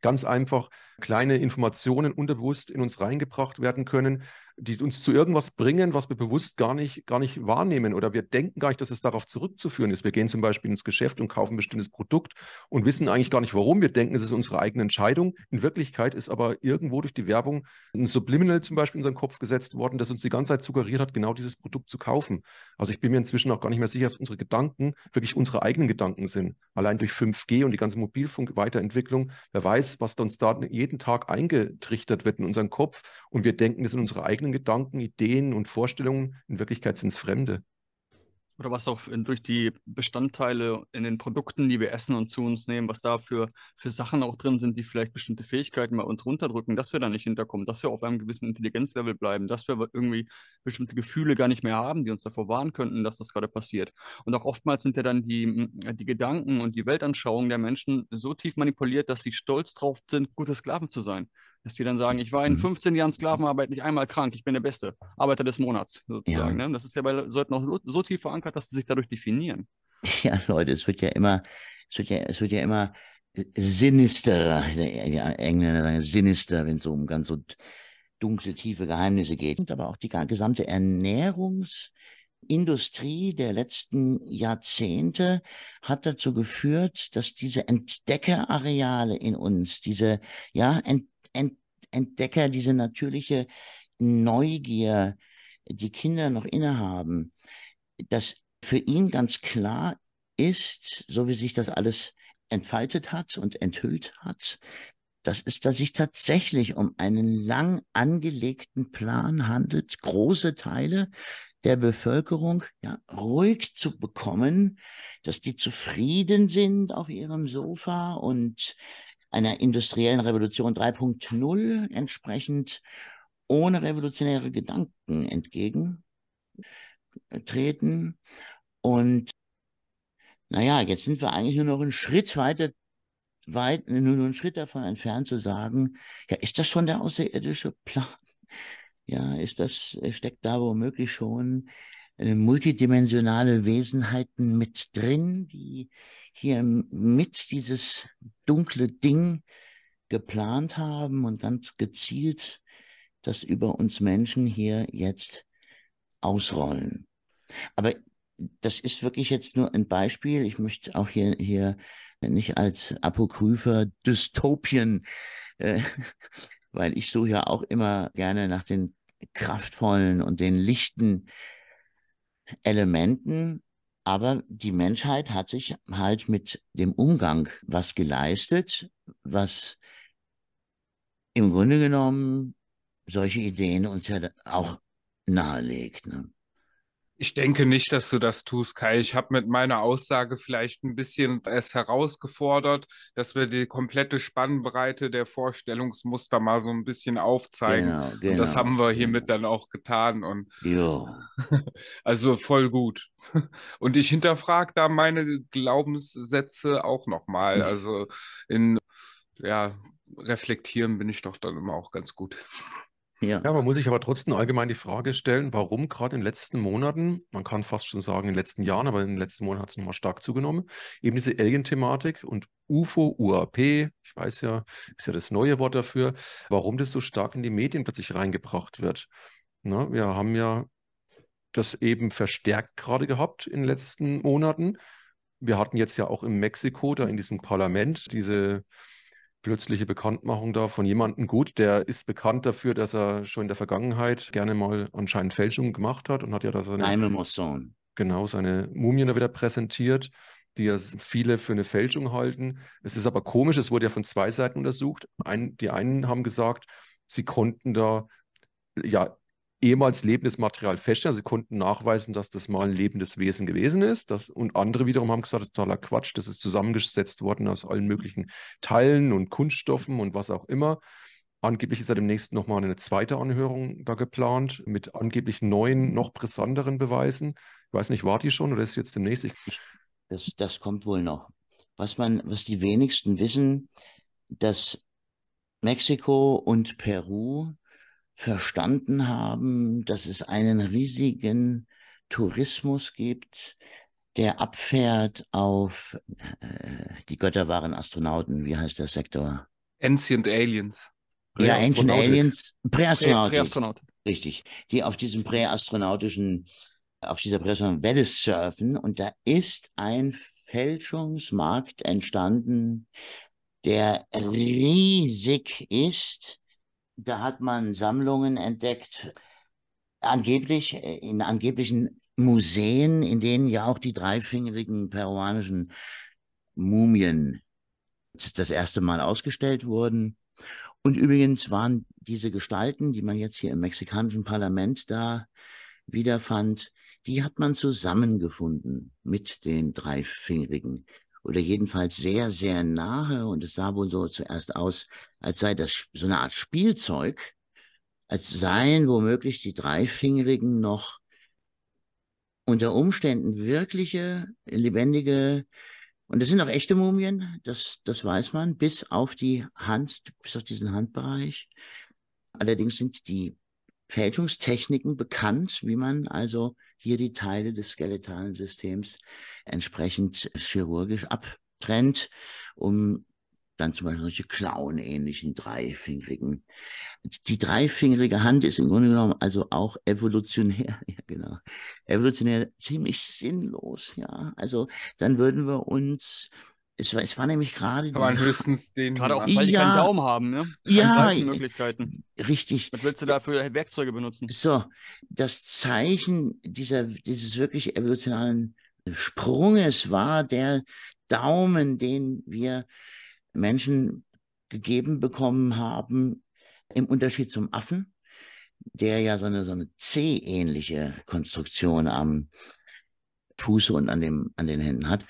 ganz einfach kleine Informationen unterbewusst in uns reingebracht werden können, die uns zu irgendwas bringen, was wir bewusst gar nicht, gar nicht wahrnehmen oder wir denken gar nicht, dass es darauf zurückzuführen ist. Wir gehen zum Beispiel ins Geschäft und kaufen ein bestimmtes Produkt und wissen eigentlich gar nicht, warum. Wir denken, es ist unsere eigene Entscheidung. In Wirklichkeit ist aber irgendwo durch die Werbung ein Subliminal zum Beispiel in unseren Kopf gesetzt worden, das uns die ganze Zeit suggeriert hat, genau dieses Produkt zu kaufen. Also ich bin mir inzwischen auch gar nicht mehr sicher, dass unsere Gedanken wirklich unsere eigenen Gedanken sind. Allein durch 5G und die ganze Mobilfunk-Weiterentwicklung, wer weiß, was uns da jeden Tag eingetrichtert wird in unseren Kopf und wir denken, das sind unsere eigenen eigenen Gedanken, Ideen und Vorstellungen. In Wirklichkeit sind es Fremde. Oder was auch durch die Bestandteile in den Produkten, die wir essen und zu uns nehmen, was da für, für Sachen auch drin sind, die vielleicht bestimmte Fähigkeiten bei uns runterdrücken, dass wir da nicht hinterkommen, dass wir auf einem gewissen Intelligenzlevel bleiben, dass wir irgendwie bestimmte Gefühle gar nicht mehr haben, die uns davor warnen könnten, dass das gerade passiert. Und auch oftmals sind ja dann die, die Gedanken und die Weltanschauung der Menschen so tief manipuliert, dass sie stolz drauf sind, gute Sklaven zu sein. Dass die dann sagen, ich war in 15 mhm. Jahren Sklavenarbeit nicht einmal krank, ich bin der beste Arbeiter des Monats, sozusagen. Ja. Ne? Das ist ja bei Leuten auch so, so tief verankert, dass sie sich dadurch definieren. [laughs] Ja, Leute, es wird ja immer, es wird ja, es wird ja immer sinister, die Engländer sagen sinister, wenn es so um ganz so dunkle, tiefe Geheimnisse geht. Aber auch die gesamte Ernährungsindustrie der letzten Jahrzehnte hat dazu geführt, dass diese Entdeckerareale in uns, diese ja, Ent Entdecker, diese natürliche Neugier, die Kinder noch innehaben, dass für ihn ganz klar ist, so wie sich das alles entfaltet hat und enthüllt hat, dass es sich tatsächlich um einen lang angelegten Plan handelt, große Teile der Bevölkerung ja, ruhig zu bekommen, dass die zufrieden sind auf ihrem Sofa und einer industriellen Revolution 3.0 entsprechend ohne revolutionäre Gedanken entgegentreten. Und naja, jetzt sind wir eigentlich nur noch einen Schritt weiter, weit, nur, nur einen Schritt davon entfernt zu sagen, ja, ist das schon der außerirdische Plan? Ja, ist das, steckt da womöglich schon äh, multidimensionale Wesenheiten mit drin, die hier mit dieses dunkle Ding geplant haben und ganz gezielt das über uns Menschen hier jetzt ausrollen. Aber das ist wirklich jetzt nur ein Beispiel. Ich möchte auch hier, hier nicht als apokrypher Dystopien, äh, [laughs] weil ich suche ja auch immer gerne nach den kraftvollen und den lichten Elementen, aber die Menschheit hat sich halt mit dem Umgang was geleistet, was im Grunde genommen solche Ideen uns ja auch nahelegt. Ne? Ich denke nicht, dass du das tust, Kai. Ich habe mit meiner Aussage vielleicht ein bisschen es herausgefordert, dass wir die komplette Spannbreite der Vorstellungsmuster mal so ein bisschen aufzeigen. Genau, genau, und das genau, haben wir hiermit genau. dann auch getan. Und [laughs] also voll gut. [laughs] Und ich hinterfrage da meine Glaubenssätze auch nochmal. [laughs] Also in ja, reflektieren bin ich doch dann immer auch ganz gut. Ja. ja, man muss sich aber trotzdem allgemein die Frage stellen, warum gerade in den letzten Monaten, man kann fast schon sagen in den letzten Jahren, aber in den letzten Monaten hat es nochmal stark zugenommen, eben diese Alien-Thematik und UFO, UAP, ich weiß ja, ist ja das neue Wort dafür, warum das so stark in die Medien plötzlich reingebracht wird. Na, wir haben ja das eben verstärkt gerade gehabt in den letzten Monaten. Wir hatten jetzt ja auch in Mexiko, da in diesem Parlament, diese plötzliche Bekanntmachung da von jemandem gut, der ist bekannt dafür, dass er schon in der Vergangenheit gerne mal anscheinend Fälschungen gemacht hat und hat ja da seine, genau, seine Mumien da wieder präsentiert, die ja viele für eine Fälschung halten. Es ist aber komisch, es wurde ja von zwei Seiten untersucht. Ein, die einen haben gesagt, sie konnten da ja ehemals lebendes Material feststellen. Sie konnten nachweisen, dass das mal ein lebendes Wesen gewesen ist. Das, und andere wiederum haben gesagt, das ist totaler Quatsch, das ist zusammengesetzt worden aus allen möglichen Teilen und Kunststoffen und was auch immer. Angeblich ist ja demnächst nochmal eine zweite Anhörung da geplant mit angeblich neuen, noch brisanteren Beweisen. Ich weiß nicht, war die schon oder ist jetzt demnächst? Das, das kommt wohl noch. Was man, was die wenigsten wissen, dass Mexiko und Peru verstanden haben, dass es einen riesigen Tourismus gibt, der abfährt auf äh, die Götter waren Astronauten. Wie heißt der Sektor? Ancient Aliens. Ja, Ancient Aliens. Präastronautik. Präastronautik. Richtig. Die auf diesem präastronautischen, auf dieser präastronautischen Welle surfen. Und da ist ein Fälschungsmarkt entstanden, der riesig ist da hat man Sammlungen entdeckt, angeblich äh, in angeblichen Museen, in denen ja auch die dreifingerigen peruanischen Mumien das erste Mal ausgestellt wurden. Und übrigens waren diese Gestalten, die man jetzt hier im mexikanischen Parlament da wiederfand, die hat man zusammengefunden mit den Dreifingerigen oder jedenfalls sehr, sehr nahe. Und es sah wohl so zuerst aus, als sei das so eine Art Spielzeug, als seien womöglich die Dreifingerigen noch unter Umständen wirkliche, lebendige, und das sind auch echte Mumien, das, das weiß man, bis auf die Hand, bis auf diesen Handbereich. Allerdings sind die Fälschungstechniken bekannt, wie man also hier die Teile des skeletalen Systems entsprechend chirurgisch abtrennt, um dann zum Beispiel solche Clown-ähnlichen dreifingerigen. Die dreifingerige Hand ist im Grunde genommen also auch evolutionär, [laughs] ja genau, evolutionär ziemlich sinnlos, ja. Also dann würden wir uns es war, es war nämlich gerade. Kann man höchstens den. Gerade auch, weil die Ja. keinen Daumen haben, ne? Ja, Möglichkeiten. richtig. Was willst du da für Werkzeuge benutzen? So, das Zeichen dieser, dieses wirklich evolutionaren Sprunges war der Daumen, den wir Menschen gegeben bekommen haben, im Unterschied zum Affen, der ja so eine, so eine C-ähnliche Konstruktion am Fuße und an, dem, an den Händen hat.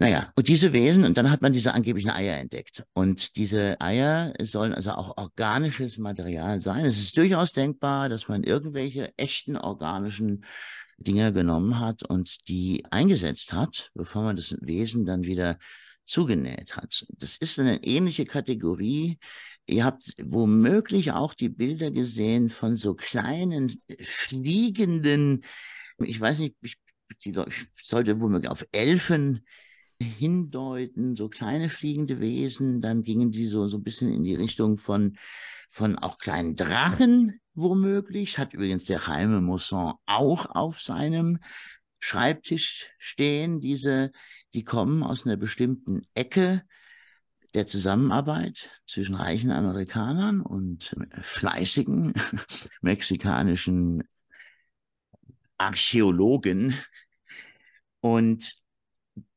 Naja, und diese Wesen, und dann hat man diese angeblichen Eier entdeckt. Und diese Eier sollen also auch organisches Material sein. Es ist durchaus denkbar, dass man irgendwelche echten organischen Dinge genommen hat und die eingesetzt hat, bevor man das Wesen dann wieder zugenäht hat. Das ist eine ähnliche Kategorie. Ihr habt womöglich auch die Bilder gesehen von so kleinen fliegenden, ich weiß nicht, ich, die, ich sollte womöglich auf Elfen hindeuten, so kleine fliegende Wesen, dann gingen die so, so ein bisschen in die Richtung von, von auch kleinen Drachen, womöglich, hat übrigens der Jaime Mousson auch auf seinem Schreibtisch stehen, diese, die kommen aus einer bestimmten Ecke der Zusammenarbeit zwischen reichen Amerikanern und fleißigen [laughs] mexikanischen Archäologen. Und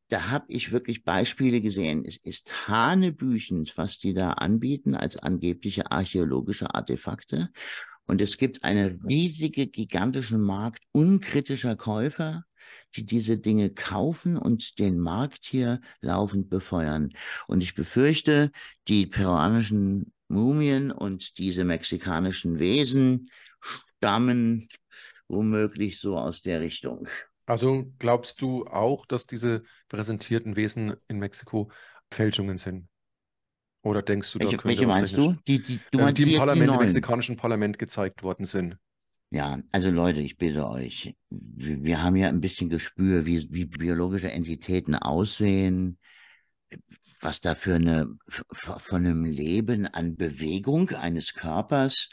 da habe ich wirklich Beispiele gesehen. Es ist hanebüchend, was die da anbieten als angebliche archäologische Artefakte. Und es gibt einen riesige, gigantischen Markt unkritischer Käufer, die diese Dinge kaufen und den Markt hier laufend befeuern. Und ich befürchte, die peruanischen Mumien und diese mexikanischen Wesen stammen womöglich so aus der Richtung. Also glaubst du auch, dass diese präsentierten Wesen in Mexiko Fälschungen sind? Oder denkst du, da Welche, könnte welche meinst du? Die, die, du Äh, die im Parlament, die im mexikanischen Parlament gezeigt worden sind? Ja, also Leute, ich bitte euch, wir, wir haben ja ein bisschen Gespür, wie, wie biologische Entitäten aussehen, was da für eine, von einem Leben an Bewegung eines Körpers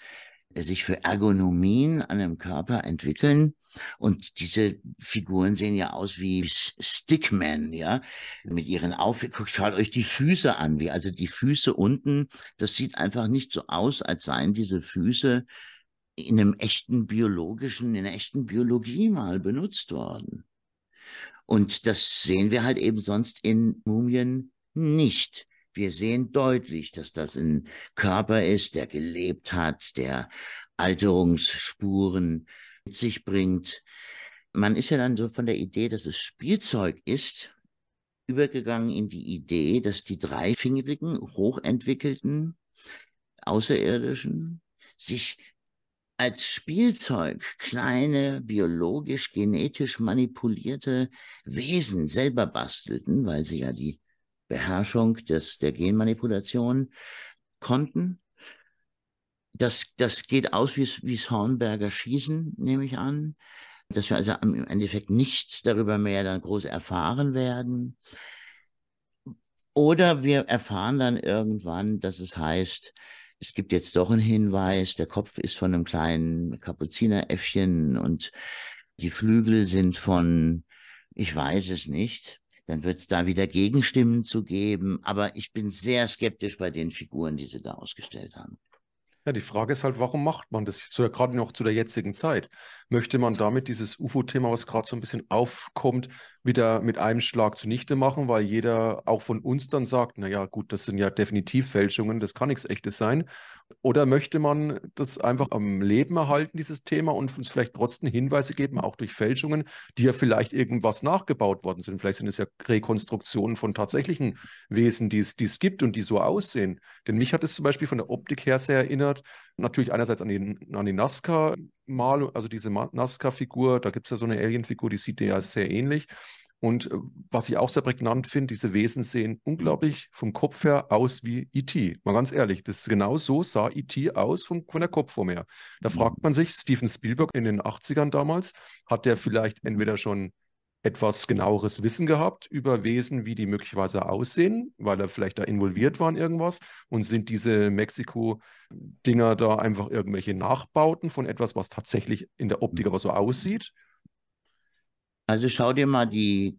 sich für Ergonomien an einem Körper entwickeln. Und diese Figuren sehen ja aus wie Stickmen, ja, mit ihren Auf, schaut euch die Füße an, wie also die Füße unten, das sieht einfach nicht so aus, als seien diese Füße in einem echten biologischen, in einer echten Biologie mal benutzt worden. Und das sehen wir halt eben sonst in Mumien nicht. Wir sehen deutlich, dass das ein Körper ist, der gelebt hat, der Alterungsspuren mit sich bringt. Man ist ja dann so von der Idee, dass es Spielzeug ist, übergegangen in die Idee, dass die dreifingerigen, hochentwickelten, außerirdischen sich als Spielzeug kleine biologisch genetisch manipulierte Wesen selber bastelten, weil sie ja die Beherrschung des, der Genmanipulation konnten. Das, das geht aus wie, wie Hornberger Schießen, nehme ich an, dass wir also im Endeffekt nichts darüber mehr dann groß erfahren werden. Oder wir erfahren dann irgendwann, dass es heißt, es gibt jetzt doch einen Hinweis, der Kopf ist von einem kleinen Kapuzineräffchen und die Flügel sind von, ich weiß es nicht. Dann wird es da wieder Gegenstimmen zu geben. Aber ich bin sehr skeptisch bei den Figuren, die sie da ausgestellt haben. Ja, die Frage ist halt, warum macht man das zu, gerade noch zu der jetzigen Zeit? Möchte man damit dieses UFO-Thema, was gerade so ein bisschen aufkommt, wieder mit einem Schlag zunichte machen, weil jeder auch von uns dann sagt, naja, gut, das sind ja definitiv Fälschungen, das kann nichts Echtes sein. Oder möchte man das einfach am Leben erhalten, dieses Thema, und uns vielleicht trotzdem Hinweise geben, auch durch Fälschungen, die ja vielleicht irgendwas nachgebaut worden sind. Vielleicht sind es ja Rekonstruktionen von tatsächlichen Wesen, die es, die es gibt und die so aussehen. Denn mich hat es zum Beispiel von der Optik her sehr erinnert, natürlich einerseits an die, an die Nazca-Malung, also diese Nazca-Figur, da gibt es ja so eine Alien-Figur, die sieht ja sehr ähnlich. Und äh, was ich auch sehr prägnant finde, diese Wesen sehen unglaublich vom Kopf her aus wie E.T. Mal ganz ehrlich, das genau so sah E.T. aus von, von der Kopfform her. Da mhm. fragt man sich, Steven Spielberg in den 80ern damals, hat der vielleicht entweder schon etwas genaueres Wissen gehabt über Wesen, wie die möglicherweise aussehen, weil er vielleicht da involviert war in irgendwas und sind diese Mexiko-Dinger da einfach irgendwelche Nachbauten von etwas, was tatsächlich in der Optik aber so aussieht also schau dir mal die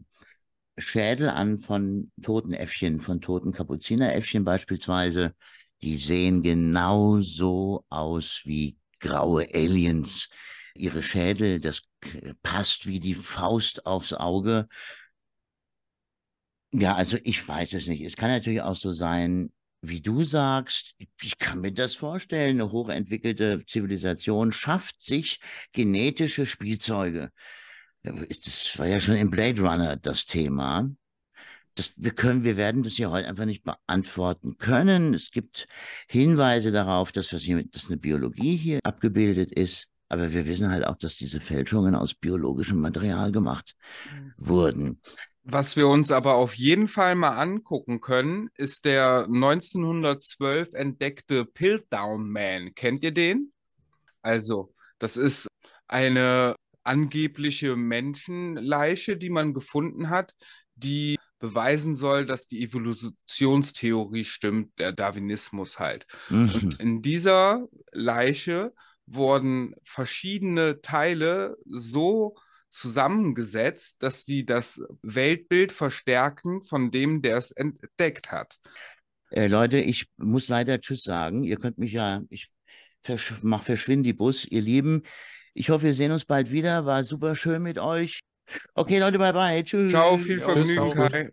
Schädel an von toten Äffchen, von toten Kapuzineräffchen beispielsweise. Die sehen genauso aus wie graue Aliens. Ihre Schädel, das passt wie die Faust aufs Auge. Ja, also ich weiß es nicht. Es kann natürlich auch so sein, wie du sagst, ich kann mir das vorstellen, eine hochentwickelte Zivilisation schafft sich genetische Spielzeuge das war ja schon im Blade Runner das Thema. Das, wir können, wir werden das ja heute einfach nicht beantworten können. Es gibt Hinweise darauf, dass, was hier, dass eine Biologie hier abgebildet ist. Aber wir wissen halt auch, dass diese Fälschungen aus biologischem Material gemacht mhm. wurden. Was wir uns aber auf jeden Fall mal angucken können, ist der 1912 entdeckte Piltdown Man. Kennt ihr den? Also, das ist eine angebliche Menschenleiche, die man gefunden hat, die beweisen soll, dass die Evolutionstheorie stimmt, der Darwinismus halt. Mhm. Und in dieser Leiche wurden verschiedene Teile so zusammengesetzt, dass sie das Weltbild verstärken von dem, der es entdeckt hat. Äh, Leute, ich muss leider Tschüss sagen. Ihr könnt mich ja, ich versch mach verschwinden die Bus, ihr Lieben. Ich hoffe, wir sehen uns bald wieder. War super schön mit euch. Okay, Leute, bye bye. Tschüss. Ciao, viel Vergnügen.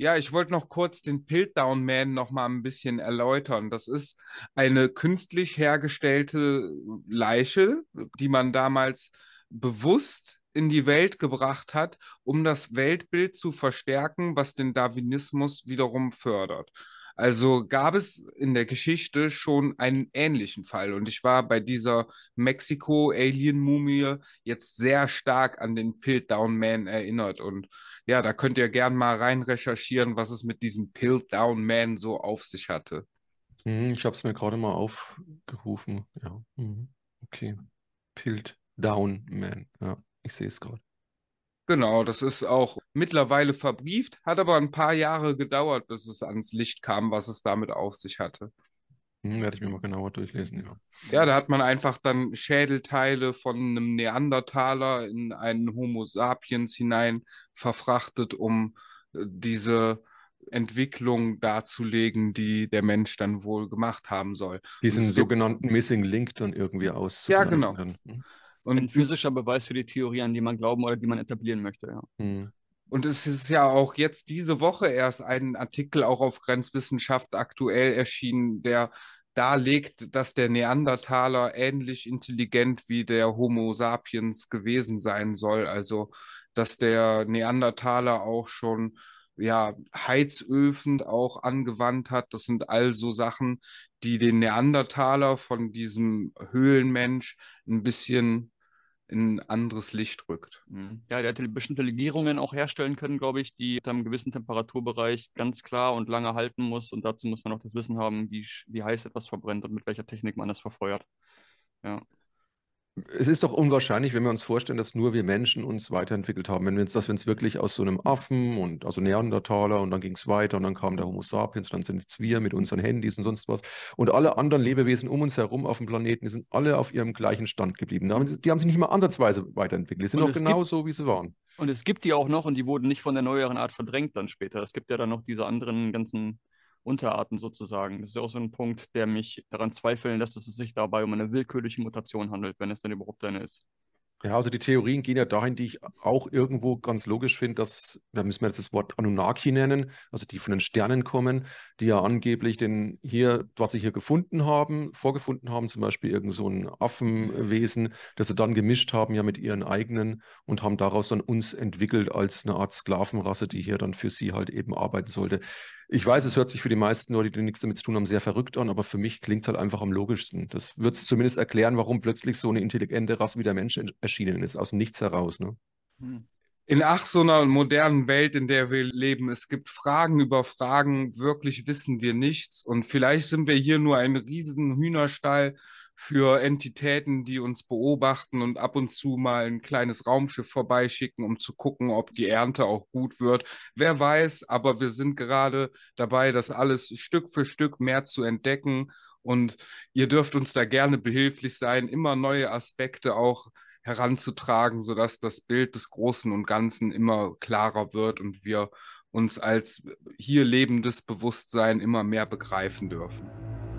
Ja, ich wollte noch kurz den Piltdown Man noch mal ein bisschen erläutern. Das ist eine künstlich hergestellte Leiche, die man damals bewusst in die Welt gebracht hat, um das Weltbild zu verstärken, was den Darwinismus wiederum fördert. Also gab es in der Geschichte schon einen ähnlichen Fall. Und ich war bei dieser Mexiko-Alien-Mumie jetzt sehr stark an den Piltdown Man erinnert. Und ja, da könnt ihr gern mal rein recherchieren, was es mit diesem Piltdown Man so auf sich hatte. Hm, ich habe es mir gerade mal aufgerufen. Ja. Mhm. Okay. Piltdown Man. Ja, ich sehe es gerade. Genau, das ist auch mittlerweile verbrieft, hat aber ein paar Jahre gedauert, bis es ans Licht kam, was es damit auf sich hatte. Hm, werde ich mir mal genauer durchlesen, ja. Ja, da hat man einfach dann Schädelteile von einem Neandertaler in einen Homo sapiens hinein verfrachtet, um äh, diese Entwicklung darzulegen, die der Mensch dann wohl gemacht haben soll. Diesen sogenannten Missing Link dann irgendwie aus. Ja, genau. Hm. Und ein physischer Beweis für die Theorie, an die man glauben oder die man etablieren möchte, ja. Hm. Und es ist ja auch jetzt diese Woche erst ein Artikel auch auf Grenzwissenschaft aktuell erschienen, der darlegt, dass der Neandertaler ähnlich intelligent wie der Homo sapiens gewesen sein soll. Also, dass der Neandertaler auch schon ja, Heizöfen auch angewandt hat. Das sind also Sachen, die den Neandertaler von diesem Höhlenmensch ein bisschen in ein anderes Licht rückt. Mhm. Ja, der hat bestimmte Legierungen auch herstellen können, glaube ich, die einem gewissen Temperaturbereich ganz klar und lange halten muss. Und dazu muss man auch das Wissen haben, wie, wie heiß etwas verbrennt und mit welcher Technik man das verfeuert. Ja es ist doch unwahrscheinlich, wenn wir uns vorstellen, dass nur wir Menschen uns weiterentwickelt haben. Wenn wir uns, dass wir uns wirklich aus so einem Affen und also Neandertaler und dann ging es weiter und dann kam der Homo sapiens, dann sind es wir mit unseren Handys und sonst was. Und alle anderen Lebewesen um uns herum auf dem Planeten, die sind alle auf ihrem gleichen Stand geblieben. Die haben, die haben sich nicht mal ansatzweise weiterentwickelt. Die sind noch genau gibt, so, wie sie waren. Und es gibt die auch noch und die wurden nicht von der neueren Art verdrängt dann später. Es gibt ja dann noch diese anderen ganzen Unterarten sozusagen. Das ist auch so ein Punkt, der mich daran zweifeln lässt, dass es sich dabei um eine willkürliche Mutation handelt, wenn es denn überhaupt eine ist. Ja, also die Theorien gehen ja dahin, die ich auch irgendwo ganz logisch finde, dass, da müssen wir jetzt das Wort Anunnaki nennen, also die von den Sternen kommen, die ja angeblich den hier, was sie hier gefunden haben, vorgefunden haben, zum Beispiel irgend so ein Affenwesen, das sie dann gemischt haben ja mit ihren eigenen und haben daraus dann uns entwickelt als eine Art Sklavenrasse, die hier dann für sie halt eben arbeiten sollte. Ich weiß, es hört sich für die meisten Leute, die nichts damit zu tun haben, sehr verrückt an, aber für mich klingt es halt einfach am logischsten. Das wird es zumindest erklären, warum plötzlich so eine intelligente Rasse wie der Mensch erschienen ist, aus nichts heraus. Ne? Hm. In ach so einer modernen Welt, in der wir leben, es gibt Fragen über Fragen, wirklich wissen wir nichts. Und vielleicht sind wir hier nur ein riesen Hühnerstall für Entitäten, die uns beobachten und ab und zu mal ein kleines Raumschiff vorbeischicken, um zu gucken, ob die Ernte auch gut wird. Wer weiß, aber wir sind gerade dabei, das alles Stück für Stück mehr zu entdecken. Und ihr dürft uns da gerne behilflich sein, immer neue Aspekte auch heranzutragen, sodass das Bild des Großen und Ganzen immer klarer wird und wir uns als hier lebendes Bewusstsein immer mehr begreifen dürfen.